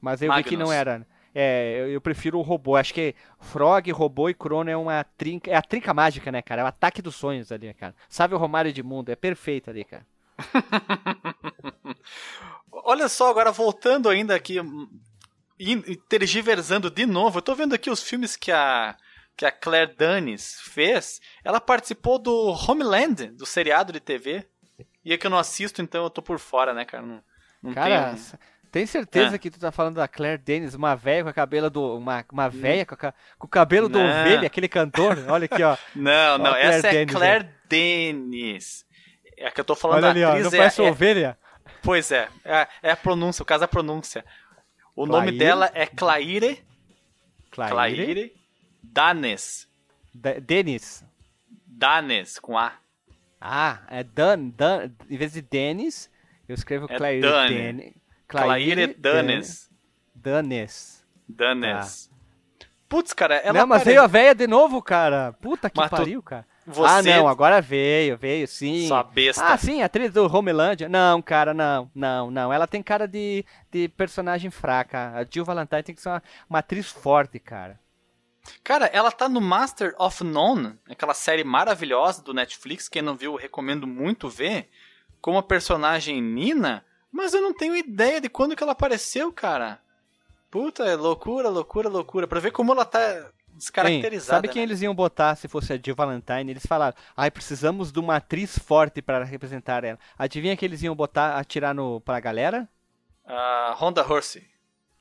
Mas eu vi que não Magnus. era. É, eu, eu prefiro o robô. Acho que Frog, robô e Crono é uma trinca. É a trinca mágica, né, cara? É o ataque dos sonhos ali, cara. Sabe o Romário de Mundo? É perfeito ali, cara. *laughs* Olha só, agora voltando ainda aqui, hum, tergiversando de novo, eu tô vendo aqui os filmes que a, que a Claire Danes fez. Ela participou do Homeland, do seriado de TV. E é que eu não assisto, então eu tô por fora, né, cara? Não, não Cara, tenho- tem certeza É. que tu tá falando da Claire Denis, uma velha com a cabelo do. Uma, uma velha com, a com o cabelo do Não. ovelha, aquele cantor. Olha aqui, ó. *laughs* Não, Ó, não, Claire essa é Danes, Claire Denis. É que eu tô falando Olha ali, da ó. atriz. Não é- parece é- ovelha? Pois é, é, é a pronúncia, o caso da pronúncia. O nome Claire? dela é Claire, Claire. Claire Danes. Da- Denis. Danes, com A. Ah, é Dan, Dan. Em vez de Denis, eu escrevo É Claire Dane. Dene- Claire Danes. Danes. Danes. Putz, cara, ela não, mas veio a véia de novo, cara. Puta que Mas tu- pariu, cara. Você, Ah, não, agora veio, veio sim. sua besta. Ah, sim, atriz do Homeland. Não, cara, não, não, não. Ela tem cara de, de personagem fraca. A Jill Valentine tem que ser uma, uma atriz forte, cara. Cara, ela tá no Master of None, aquela série maravilhosa do Netflix. Quem não viu, recomendo muito ver. Como a personagem Nina, mas eu não tenho ideia de quando que ela apareceu, cara. Puta, é loucura, loucura, loucura. Pra ver como ela tá Hein, descaracterizada. sabe quem né? eles iam botar se fosse a Jill Valentine? Eles falaram, ai, precisamos de uma atriz forte para representar ela. Adivinha que eles iam botar, atirar no, pra galera? A Honda Horsey.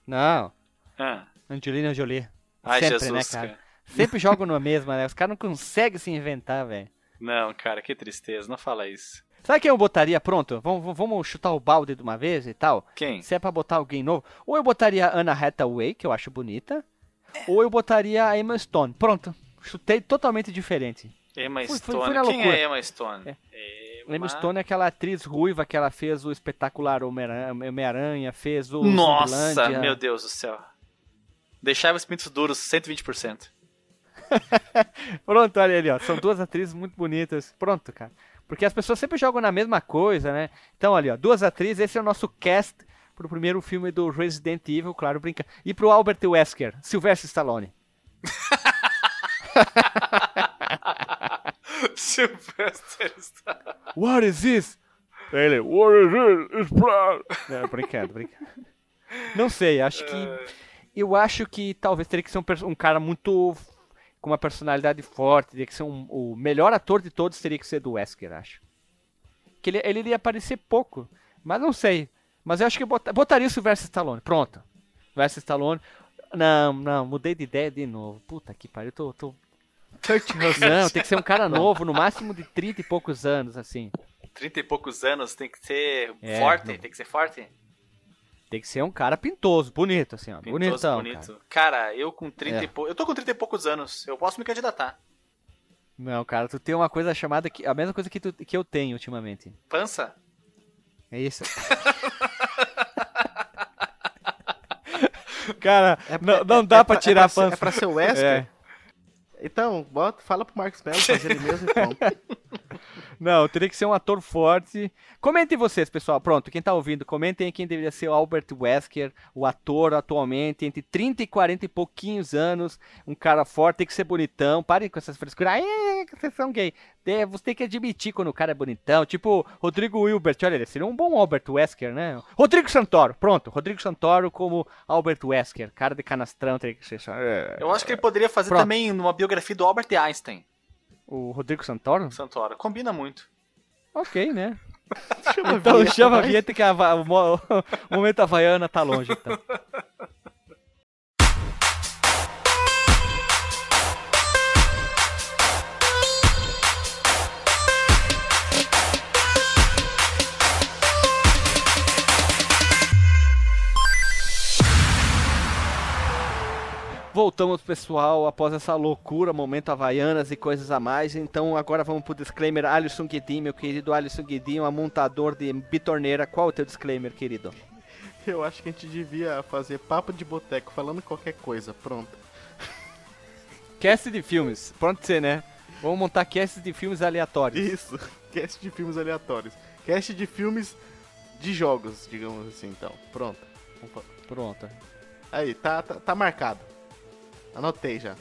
Não, Ah. Angelina Jolie. Ai, Sempre, Jesus, né, cara? cara. Sempre *laughs* jogam na mesma, né? Os caras não conseguem se inventar, velho. Não, cara, que tristeza. Não fala isso. Sabe quem eu botaria? Pronto, vamos, vamos chutar o balde de uma vez e tal. Quem? Se é pra botar alguém novo, ou eu botaria a Anna Hathaway, que eu acho bonita, ou eu botaria a Emma Stone. Pronto, chutei totalmente diferente. Emma Fui- Stone. fui Quem é Emma Stone? É. Emma... Emma Stone é aquela atriz ruiva que ela fez o espetacular Homem-Aranha, Homem-Aranha, fez o Nossa, Zumbilândia. meu Deus do céu. Deixava os pintos duros 120%. *laughs* Pronto, olha ali, ó. São duas atrizes muito bonitas. Pronto, cara. Porque as pessoas sempre jogam na mesma coisa, né? Então, olha, ó, duas atrizes, esse é o nosso cast pro primeiro filme do Resident Evil, claro, brinca. E pro Albert Wesker, Sylvester Stallone. *laughs* Sylvester Stallone. What is this? Ele, what is this? It's blood. É, brincando, brincando. Não sei, acho que. Eu acho que talvez teria que ser um, um cara muito. Com uma personalidade forte, teria que ser um, o melhor ator de todos teria que ser do Wesker, acho. Que ele, ele iria aparecer pouco, mas não sei. Mas eu acho que eu bota- botaria o Sylvester Stallone, pronto. Sylvester Stallone. Não, não, mudei de ideia de novo. Puta que pariu, eu tô. tô... Não, tem que ser um cara novo, no máximo de 30 e poucos anos, assim. 30 e poucos anos, tem que ser É, forte, não- tem que ser forte. Tem que ser um cara pintoso, bonito, assim, ó. Pintoso, bonitão. bonito. Cara. Cara. eu com 30 É. e poucos. Eu tô com 30 e poucos anos. Eu posso me candidatar. Não, cara, tu tem uma coisa chamada. Que, a mesma coisa que, tu, que eu tenho ultimamente. Pança? É isso. *laughs* cara, É- não, é- não é- dá é pra é tirar a ser- pança. É pra ser o Wesker? É. Então, bota, fala pro Marcos Melo fazer ele mesmo *laughs* então. Não, teria que ser um ator forte. Comentem vocês, pessoal. Pronto, quem tá ouvindo, comentem quem deveria ser o Albert Wesker, o ator atualmente, entre 30 e 40 e pouquinhos anos. Um cara forte, tem que ser bonitão. Parem com essas frescuras. Ai, vocês são gay. É, Você tem que admitir quando o cara é bonitão. Tipo, Rodrigo Wilbert, olha, ele seria um bom Albert Wesker, né? Rodrigo Santoro, pronto. Rodrigo Santoro como Albert Wesker. Cara de canastrão, teria que ser. Eu acho que ele poderia fazer Pronto. também uma biografia do Albert Einstein, O Rodrigo Santoro? Santoro. Combina muito. Ok, né? *laughs* Chama a Então vinheta, chama a vinheta que a, o, *laughs* o momento Havaiana tá longe, então. *laughs* Voltamos, pessoal, após essa loucura, momento Havaianas e coisas a mais. Então, agora vamos pro disclaimer. Alisson Guedin, meu querido Alisson Guedin, um amontador de bitorneira. Qual é o teu disclaimer, querido? Eu acho que a gente devia fazer papo de boteco falando qualquer coisa. Pronto. Cast de filmes. Pronto ser, né? Vamos montar cast de filmes aleatórios. Isso. *laughs* Cast de filmes aleatórios. Cast de filmes de jogos, digamos assim. Então, pronto. Pronto. Aí, tá, tá, tá marcado. Anotei já.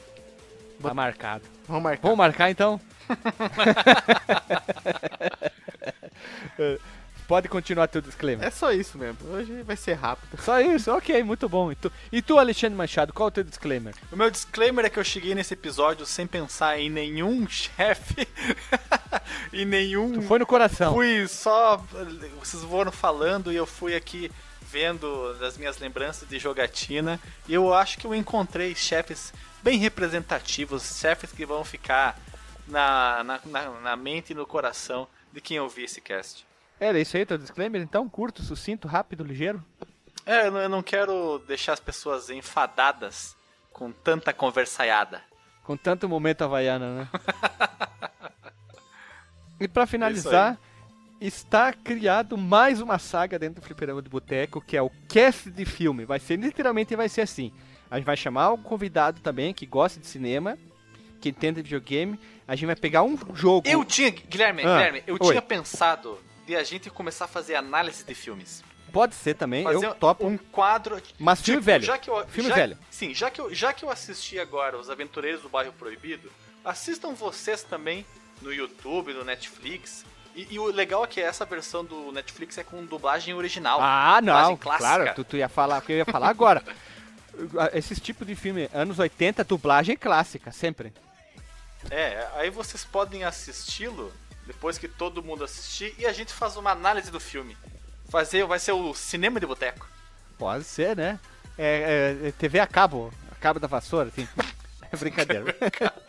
Tá marcado. Vamos marcar. Vamos marcar então? *laughs* Pode continuar teu disclaimer. É só isso mesmo. Hoje vai ser rápido. Só isso, ok, muito bom. E tu, e tu, Alexandre Machado, qual é o teu disclaimer? O meu disclaimer é que eu cheguei nesse episódio sem pensar em nenhum *laughs* chefe, em nenhum. Tu foi no coração. Fui só. Vocês foram falando e eu fui aqui vendo das minhas lembranças de jogatina. E eu acho que eu encontrei chefes bem representativos, chefes que vão ficar na, na, na, na mente e no coração de quem ouvir esse cast. Era isso aí, teu disclaimer? Então, curto, sucinto, rápido, ligeiro? É, eu não, eu não quero deixar as pessoas enfadadas com tanta conversaiada. Com tanto momento havaiana, né? *laughs* e pra finalizar, está criado mais uma saga dentro do Fliperama de Boteco, que é o cast de filme. Vai ser, literalmente, vai ser assim. A gente vai chamar um convidado também, que gosta de cinema, que entende de videogame. A gente vai pegar um jogo... Eu tinha, Guilherme, Ah, Guilherme, eu oi. tinha pensado de a gente começar a fazer análise de filmes. Pode ser também, Fazer eu topo. um quadro. Mas filme velho. Já que eu, Filme já- velho. Sim, já que, eu, já que eu assisti agora Os Aventureiros do Bairro Proibido, assistam vocês também no YouTube, no Netflix. E, e o legal é que essa versão do Netflix é com dublagem original. Ah, não, dublagem clássica. claro, tu, tu ia falar, o que eu ia falar agora. *laughs* Esses tipos de filme, anos 80, dublagem clássica, sempre. É, aí vocês podem assisti-lo depois que todo mundo assistir e a gente faz uma análise do filme. Fazer, vai ser o cinema de boteco. Pode ser, né? É, é, é TV a cabo, a cabo da vassoura, assim. É brincadeira.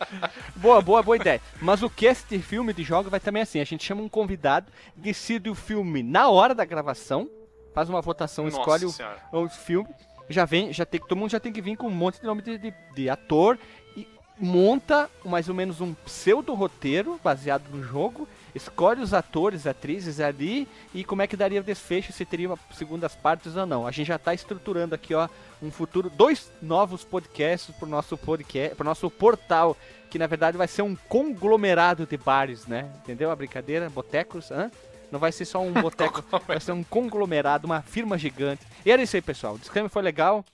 *laughs* boa, boa, boa ideia. Mas o cast de filme de jogo vai também assim. A gente chama um convidado, decide o filme na hora da gravação, faz uma votação, Nossa escolhe o, o filme. Já vem, já tem, todo mundo já tem que vir com um monte de nome de, de, de ator e monta mais ou menos um pseudo roteiro baseado no jogo, escolhe os atores, atrizes ali e como é que daria o desfecho, se teria segundas partes ou não. A gente já está estruturando aqui, ó, um futuro, dois novos podcasts pro nosso podcast, pro nosso portal, que na verdade vai ser um conglomerado de bares, né? Entendeu a brincadeira? Botecos, hã? Não vai ser só um *laughs* boteco, vai ser um conglomerado, uma firma gigante. E era isso aí, pessoal. O disclaimer foi legal,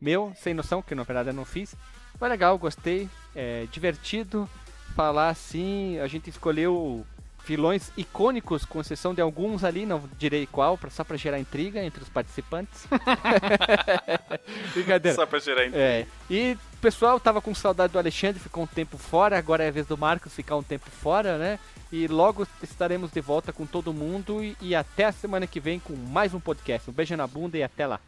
meu, sem noção, que na verdade eu não fiz. Foi legal, gostei, é divertido falar assim. A gente escolheu vilões icônicos, com exceção de alguns ali, não direi qual, só pra gerar intriga entre os participantes. *laughs* Brincadeira. Só pra gerar intriga. É, e o pessoal tava com saudade do Alexandre, ficou um tempo fora, agora é a vez do Marcos ficar um tempo fora, né? E logo estaremos de volta com todo mundo e, e até a semana que vem com mais um podcast. Um beijo na bunda e até lá.